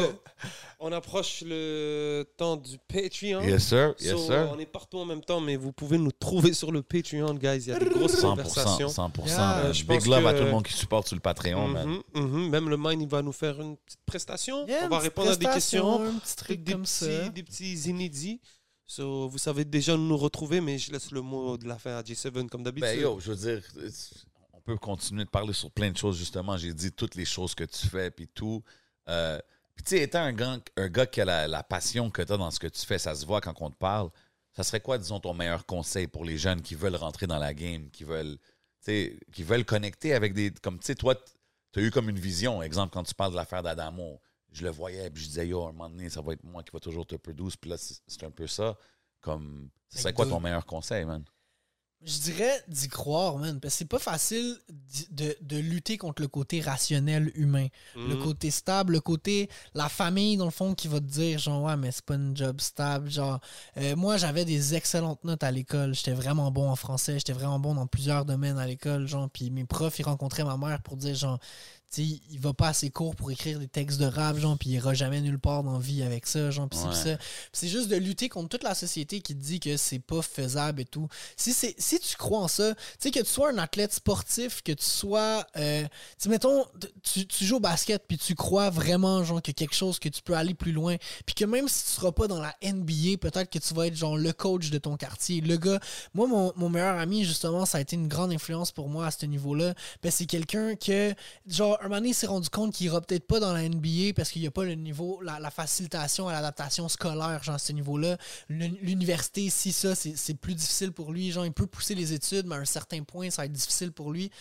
S3: on approche le temps du Patreon.
S4: Yes, sir. Yes,
S3: So,
S4: sir.
S3: on est partout en même temps, mais vous pouvez nous trouver sur le Patreon, guys. Il y a des grosses
S4: 100%.
S3: conversations.
S4: 100%.
S5: Yeah.
S3: Euh, je
S4: Big
S3: pense
S4: love
S3: que-
S4: à tout le monde qui supporte sur le Patreon, man.
S3: Mhm, mhm. Même le Mine, il va nous faire une petite prestation.
S5: Yeah,
S3: on
S5: une
S3: va
S5: petite
S3: répondre à des
S5: prestation,
S3: questions.
S5: Un petit truc
S3: Trucs des
S5: comme
S3: petits,
S5: ça.
S3: des petits inédits. So, vous savez déjà nous retrouver, mais je laisse le mot de la fin à J7 comme d'habitude.
S4: Ben yo, je veux dire, peut continuer de parler sur plein de choses, justement. J'ai dit toutes les choses que tu fais, puis tout. Euh, puis tu sais, étant un gars, un gars qui a la, la passion que tu as dans ce que tu fais, ça se voit quand on te parle. Ça serait quoi, disons, ton meilleur conseil pour les jeunes qui veulent rentrer dans la game, qui veulent, tu sais, qui veulent connecter avec des... Comme, tu sais, toi, tu as eu comme une vision, exemple, quand tu parles de l'affaire d'Adamo. Je le voyais, puis je disais, yo, à un moment donné, ça va être moi qui va toujours te produire. Puis là, c'est un peu ça. Comme, ce serait quoi ton meilleur conseil, man?
S5: Je dirais d'y croire, man. Parce que c'est pas facile de, de lutter contre le côté rationnel humain. Le
S3: Mhm.
S5: côté stable, le côté. La famille, dans le fond, qui va te dire, genre, ouais, mais c'est pas une job stable. Genre, euh, moi, j'avais des excellentes notes à l'école. J'étais vraiment bon en français. J'étais vraiment bon dans plusieurs domaines à l'école. Genre, puis mes profs, ils rencontraient ma mère pour dire, genre, tu sais, il va pas assez court pour écrire des textes de rap, genre, puis il ira jamais nulle part dans la vie avec ça, genre, c'est
S4: Ouais.
S5: ça. C'est juste de lutter contre toute la société qui te dit que c'est pas faisable et tout. Si, c'est, si tu crois en ça, tu sais, que tu sois un athlète sportif, que tu sois. Euh, tu mettons, tu, tu joues au basket, puis tu crois vraiment, genre, que quelque chose, que tu peux aller plus loin, puis que même si tu seras pas dans la NBA, peut-être que tu vas être, genre, le coach de ton quartier. Le gars, moi, mon, mon meilleur ami, justement, ça a été une grande influence pour moi à ce niveau-là. Ben, c'est quelqu'un que, genre, un moment donné, il s'est rendu compte qu'il ira peut-être pas dans la NBA parce qu'il n'y a pas le niveau, la, la facilitation à l'adaptation scolaire, genre, à ce niveau-là. L'uni- L'université, si ça, c'est plus difficile pour lui. Genre, il peut pousser les études, mais à un certain point, ça va être difficile pour lui.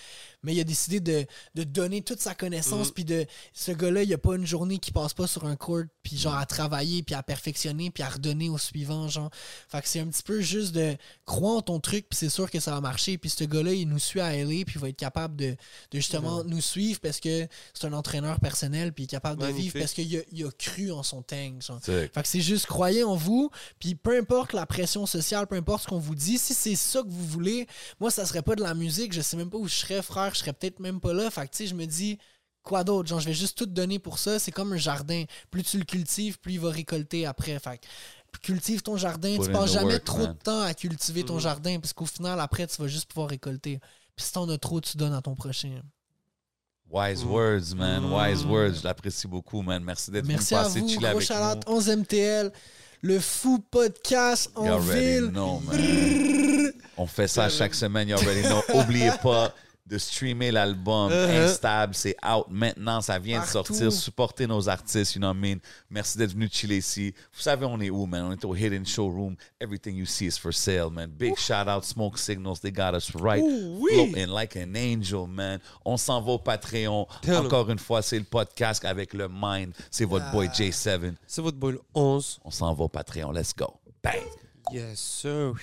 S5: Mais il a décidé de, de donner toute sa connaissance,
S3: Mhm.
S5: puis de. Ce gars-là, il n'y a pas une journée qui passe pas sur un court, puis genre, à travailler, puis à perfectionner, puis à redonner au suivant, genre. Fait que c'est un petit peu juste de croire en ton truc, puis c'est sûr que ça va marcher. Puis ce gars-là, il nous suit à LA, puis il va être capable de, de justement nous suivre parce que c'est un entraîneur personnel, puis il est capable de vivre parce qu'il a, il a cru en son tank. Fait que c'est juste croyez en vous, puis peu importe la pression sociale, peu importe ce qu'on vous dit, si c'est ça que vous voulez, moi ça serait pas de la musique, je sais même pas où je serais frère, je serais peut-être même pas là. Fait que tu sais, je me dis quoi d'autre? Genre, je vais juste tout donner pour ça. C'est comme un jardin. Plus tu le cultives, plus il va récolter après. Fait que cultive ton jardin.
S4: Put
S5: tu passes jamais
S4: work,
S5: trop
S4: man.
S5: de temps à cultiver ton
S3: Mhm.
S5: jardin parce qu'au final, après, tu vas juste pouvoir récolter. Puis si t'en as trop, tu donnes à ton prochain.
S4: Wise
S3: Mm.
S4: words, man. Wise
S3: Mm.
S4: words. Je l'apprécie beaucoup, man. Merci d'être venu passer
S5: vous. Gros
S4: avec
S5: shout-out,
S4: nous.
S5: 11 MTL, le fou podcast
S4: You
S5: en
S4: already
S5: ville.
S4: know, man. On fait ça chaque semaine, you already know. Oubliez pas de streamer l'album
S3: Uh-huh.
S4: Instable. C'est out maintenant. Ça vient
S5: Partout.
S4: de sortir. Supportez nos artistes, you know what I mean? Merci d'être venu chiller ici. Vous savez, on est où, man? On est au Hidden Showroom. Everything you see is for sale, man. Big shout out, Smoke Signals. They got us right.
S3: Ouh, oui.
S4: Floating like an angel, man. On s'en va au Patreon.
S3: Tell.
S4: Encore une fois, c'est le podcast avec le Mind. C'est votre boy J7.
S3: C'est votre boy le 11.
S4: On s'en va au Patreon. Let's go. Bang!
S3: Yes, sir.